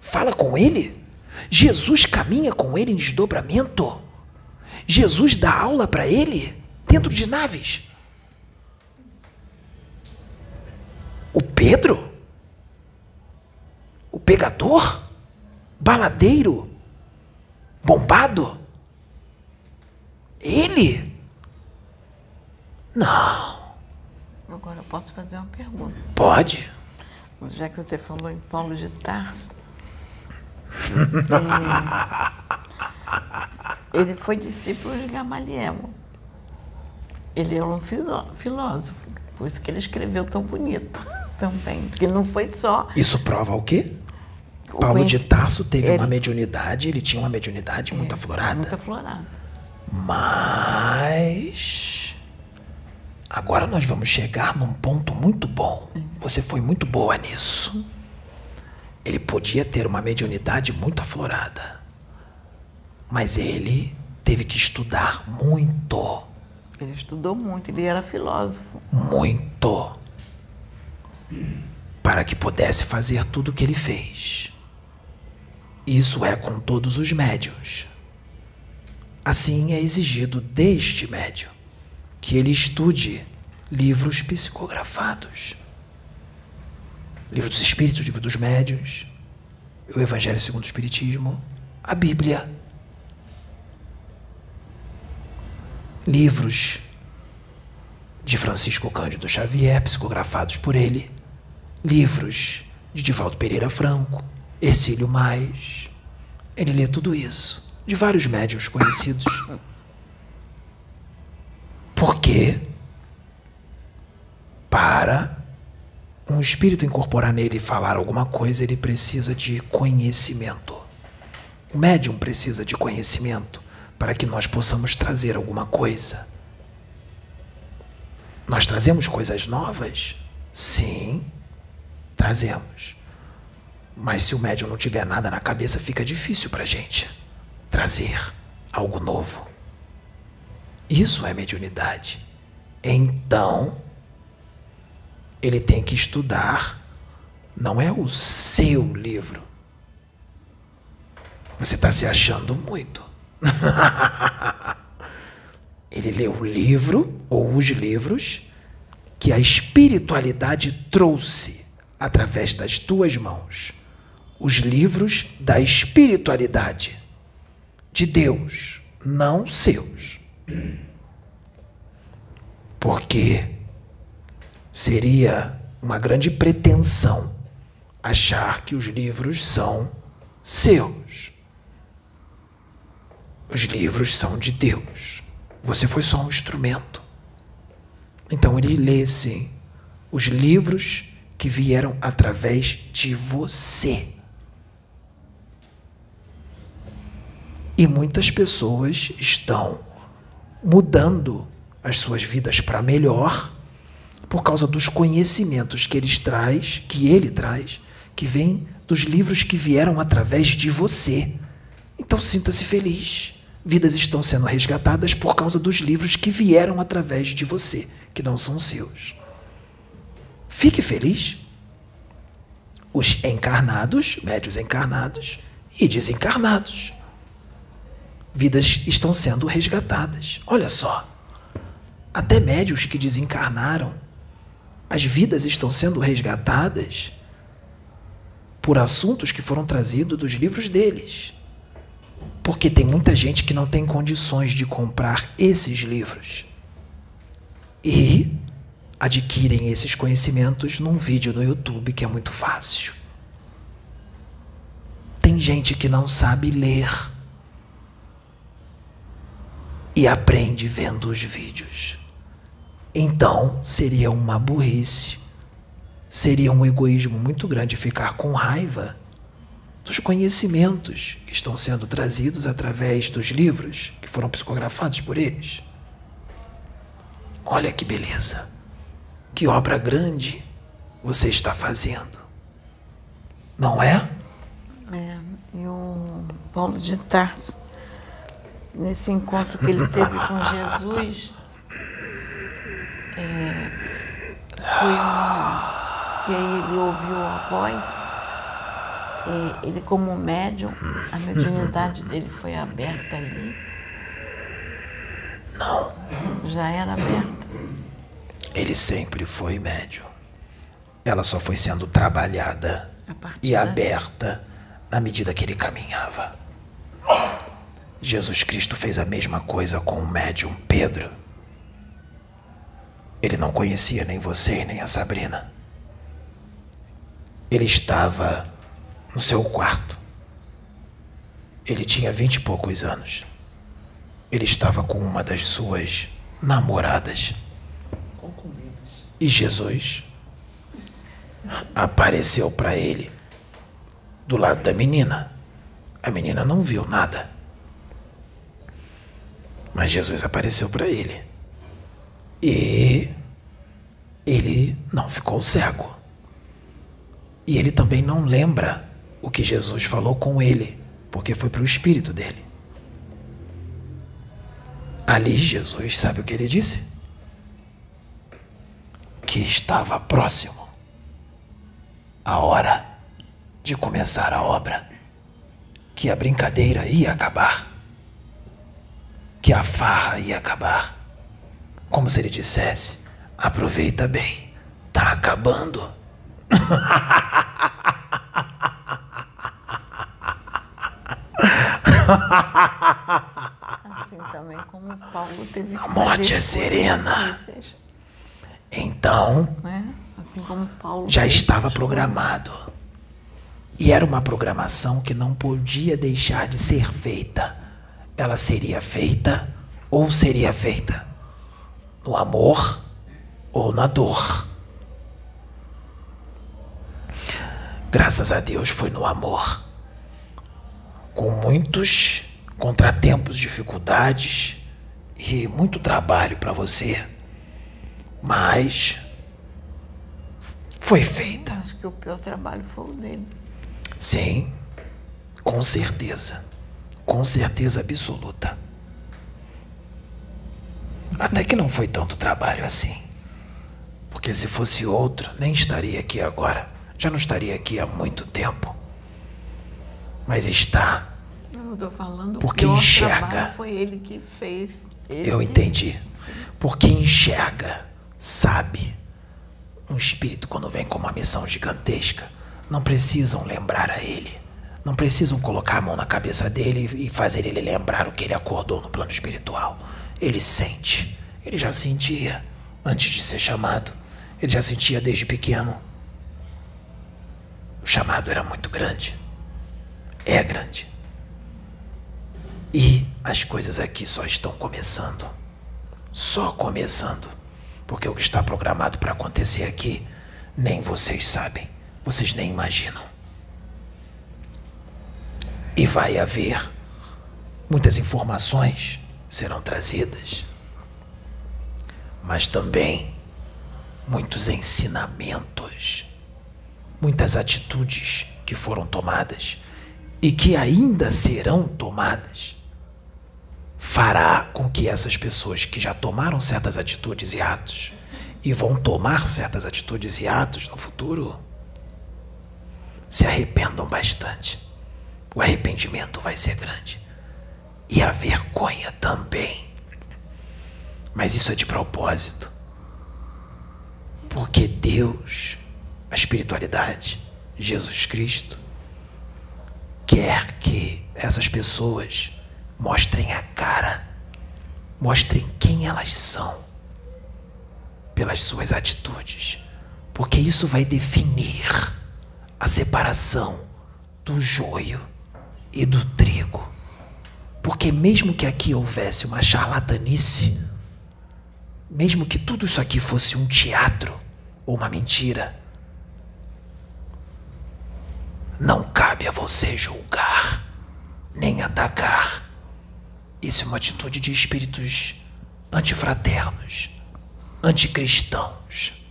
Fala com ele? Jesus caminha com ele em desdobramento? Jesus dá aula para ele dentro de naves? O Pedro? O pegador? Baladeiro? Bombado? Ele? Não. Agora eu posso fazer uma pergunta. Pode. Já que você falou em Paulo de Tarso. ele foi discípulo de Gamaliel. Ele era um filósofo. Por isso que ele escreveu tão bonito [laughs] também. Porque não foi só. Isso prova o quê? O Paulo de Tarso teve ele... uma mediunidade, ele tinha uma mediunidade é, muito aflorada. Muito aflorada. Mas. Agora nós vamos chegar num ponto muito bom. Você foi muito boa nisso. Ele podia ter uma mediunidade muito aflorada. Mas ele teve que estudar muito. Ele estudou muito, ele era filósofo. Muito. Para que pudesse fazer tudo o que ele fez. Isso é com todos os médios. Assim é exigido deste médium que ele estude livros psicografados. Livro dos Espíritos, Livro dos Médiuns, o Evangelho segundo o Espiritismo, a Bíblia. livros de Francisco Cândido Xavier, psicografados por ele, livros de Divaldo Pereira Franco, Ercílio Mais. Ele lê tudo isso, de vários médios conhecidos. [coughs] Por quê? Para um espírito incorporar nele e falar alguma coisa, ele precisa de conhecimento. O médium precisa de conhecimento para que nós possamos trazer alguma coisa. Nós trazemos coisas novas? Sim, trazemos. Mas se o médium não tiver nada na cabeça, fica difícil para a gente trazer algo novo. Isso é mediunidade. Então, ele tem que estudar, não é o seu livro. Você está se achando muito. [laughs] ele lê o livro ou os livros que a espiritualidade trouxe através das tuas mãos. Os livros da espiritualidade de Deus, não seus. [clears throat] Porque seria uma grande pretensão achar que os livros são seus. Os livros são de Deus. Você foi só um instrumento. Então ele lê, sim, os livros que vieram através de você. E muitas pessoas estão mudando as suas vidas para melhor por causa dos conhecimentos que ele traz, que ele traz, que vem dos livros que vieram através de você. Então sinta-se feliz. Vidas estão sendo resgatadas por causa dos livros que vieram através de você, que não são seus. Fique feliz. Os encarnados, médios encarnados e desencarnados. Vidas estão sendo resgatadas. Olha só. Até médios que desencarnaram, as vidas estão sendo resgatadas por assuntos que foram trazidos dos livros deles. Porque tem muita gente que não tem condições de comprar esses livros. E adquirem esses conhecimentos num vídeo no YouTube que é muito fácil. Tem gente que não sabe ler e aprende vendo os vídeos. Então seria uma burrice, seria um egoísmo muito grande ficar com raiva dos conhecimentos que estão sendo trazidos através dos livros que foram psicografados por eles. Olha que beleza! Que obra grande você está fazendo. Não é? É, e o Paulo de Tarso, nesse encontro que ele teve com Jesus, é, foi um, e aí ele ouviu a voz, e ele como médium, a mediunidade dele foi aberta ali. Não. Já era aberta. Ele sempre foi médium. Ela só foi sendo trabalhada e aberta na medida que ele caminhava. Jesus Cristo fez a mesma coisa com o médium Pedro. Ele não conhecia nem você nem a Sabrina. Ele estava no seu quarto. Ele tinha vinte e poucos anos. Ele estava com uma das suas namoradas. E Jesus apareceu para ele do lado da menina. A menina não viu nada. Mas Jesus apareceu para ele. E ele não ficou cego. E ele também não lembra o que Jesus falou com ele, porque foi para o espírito dele. Ali Jesus, sabe o que ele disse? que estava próximo a hora de começar a obra, que a brincadeira ia acabar, que a farra ia acabar. Como se ele dissesse: aproveita bem, tá acabando. [laughs] Assim também como Paulo teve A morte é serena. Então, né? assim como Paulo já estava programado. E era uma programação que não podia deixar de ser feita. Ela seria feita ou seria feita no amor ou na dor. Graças a Deus foi no amor. Com muitos contratempos, dificuldades e muito trabalho para você. Mas foi feita. Acho que o pior trabalho foi o dele. Sim, com certeza. Com certeza absoluta. Até que não foi tanto trabalho assim. Porque se fosse outro, nem estaria aqui agora. Já não estaria aqui há muito tempo. Mas está. Eu estou falando Porque enxerga. foi ele que fez. Ele Eu entendi. Porque enxerga, sabe. Um espírito, quando vem com uma missão gigantesca, não precisam lembrar a ele. Não precisam colocar a mão na cabeça dele e fazer ele lembrar o que ele acordou no plano espiritual. Ele sente. Ele já sentia antes de ser chamado. Ele já sentia desde pequeno. O chamado era muito grande. É grande. E as coisas aqui só estão começando. Só começando. Porque o que está programado para acontecer aqui, nem vocês sabem. Vocês nem imaginam. E vai haver. Muitas informações serão trazidas, mas também muitos ensinamentos, muitas atitudes que foram tomadas e que ainda serão tomadas fará com que essas pessoas que já tomaram certas atitudes e atos e vão tomar certas atitudes e atos no futuro se arrependam bastante. O arrependimento vai ser grande e a vergonha também. Mas isso é de propósito. Porque Deus, a espiritualidade, Jesus Cristo, quer que essas pessoas mostrem a cara, mostrem quem elas são pelas suas atitudes, porque isso vai definir a separação do joio e do trigo. Porque mesmo que aqui houvesse uma charlatanice, mesmo que tudo isso aqui fosse um teatro ou uma mentira, não cabe a você julgar nem atacar. Isso é uma atitude de espíritos antifraternos, anticristãos,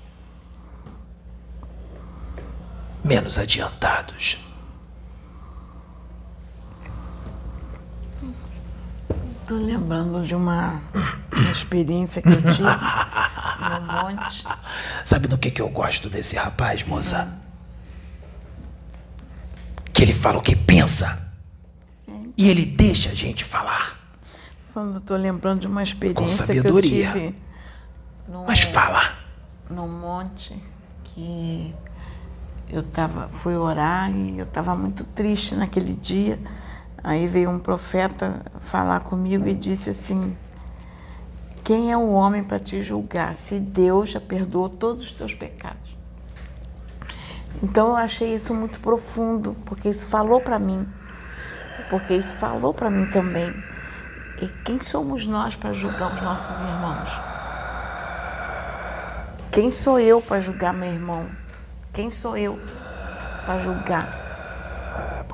menos adiantados. Tô lembrando de uma, uma experiência que eu tive no monte. Sabe do que, que eu gosto desse rapaz, moça? Que ele fala o que pensa. E ele deixa a gente falar. Falando, tô lembrando de uma experiência que eu tive no, Mas fala. no monte que eu tava, fui orar e eu estava muito triste naquele dia. Aí veio um profeta falar comigo e disse assim: Quem é o homem para te julgar, se Deus já perdoou todos os teus pecados? Então eu achei isso muito profundo, porque isso falou para mim, porque isso falou para mim também. E quem somos nós para julgar os nossos irmãos? Quem sou eu para julgar meu irmão? Quem sou eu para julgar?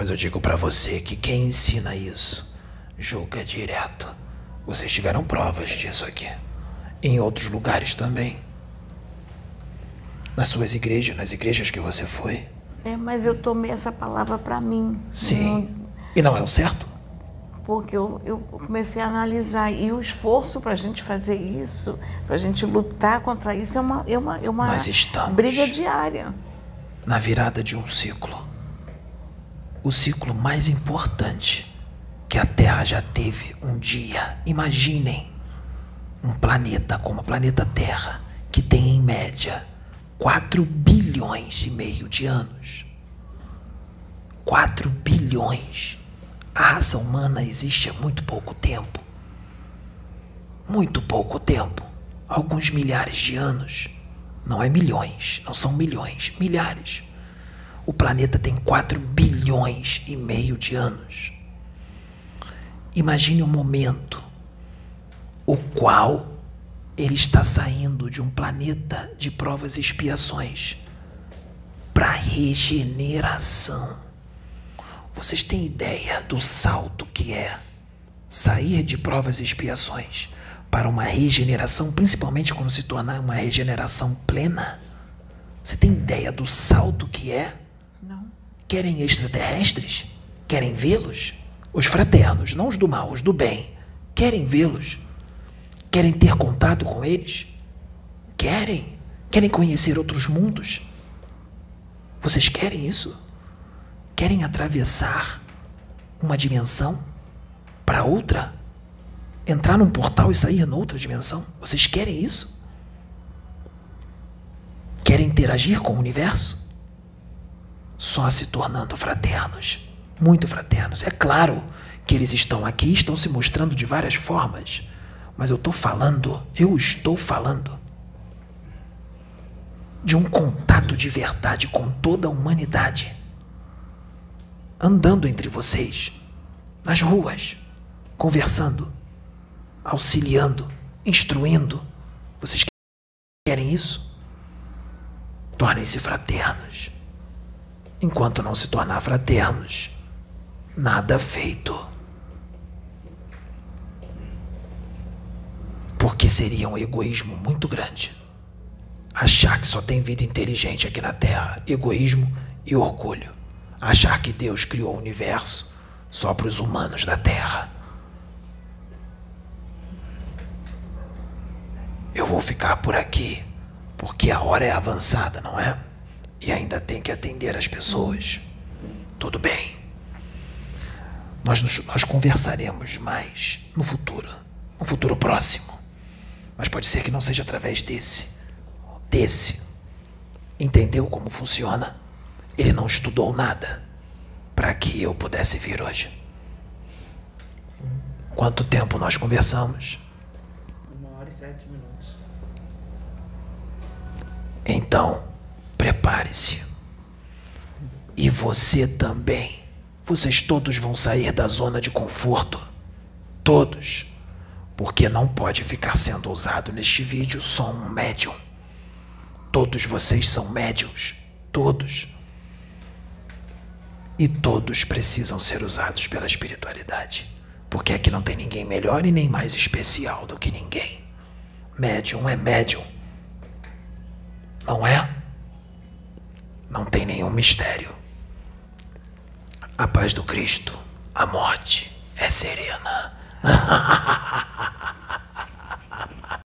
Pois eu digo pra você que quem ensina isso julga direto. Vocês tiveram provas disso aqui. Em outros lugares também. Nas suas igrejas, nas igrejas que você foi. É, mas eu tomei essa palavra para mim. Sim. E não é o certo? Porque eu, eu comecei a analisar. E o esforço para a gente fazer isso, para a gente lutar contra isso, é uma, é uma, é uma briga diária. Na virada de um ciclo. O ciclo mais importante que a Terra já teve um dia. Imaginem um planeta como o planeta Terra, que tem em média 4 bilhões e meio de anos. 4 bilhões. A raça humana existe há muito pouco tempo. Muito pouco tempo. Alguns milhares de anos. Não é milhões, não são milhões, milhares. O planeta tem 4 bilhões e meio de anos. Imagine um momento o qual ele está saindo de um planeta de provas e expiações para regeneração. Vocês têm ideia do salto que é sair de provas e expiações para uma regeneração, principalmente quando se tornar uma regeneração plena? Você tem ideia do salto que é? Querem extraterrestres? Querem vê-los? Os fraternos, não os do mal, os do bem. Querem vê-los? Querem ter contato com eles? Querem? Querem conhecer outros mundos? Vocês querem isso? Querem atravessar uma dimensão para outra? Entrar num portal e sair noutra dimensão? Vocês querem isso? Querem interagir com o universo? Só se tornando fraternos, muito fraternos. É claro que eles estão aqui, estão se mostrando de várias formas, mas eu estou falando, eu estou falando de um contato de verdade com toda a humanidade. Andando entre vocês, nas ruas, conversando, auxiliando, instruindo. Vocês querem isso? Tornem-se fraternos. Enquanto não se tornar fraternos, nada feito. Porque seria um egoísmo muito grande Achar que só tem vida inteligente aqui na Terra, egoísmo e orgulho. Achar que Deus criou o universo só para os humanos da Terra. Eu vou ficar por aqui, porque a hora é avançada, não é? E ainda tem que atender as pessoas. Tudo bem. Nós, nos, nós conversaremos mais no futuro, no futuro próximo. Mas pode ser que não seja através desse desse entendeu como funciona. Ele não estudou nada para que eu pudesse vir hoje. Sim. Quanto tempo nós conversamos? Uma hora e sete minutos. Então, prepare-se. E você também. Vocês todos vão sair da zona de conforto. Todos. Porque não pode ficar sendo usado neste vídeo só um médium. Todos vocês são médiums. Todos. E todos precisam ser usados pela espiritualidade. Porque aqui não tem ninguém melhor e nem mais especial do que ninguém. Médium é médium. Não é? não tem nenhum mistério. A paz do Cristo, a morte é serena. [laughs]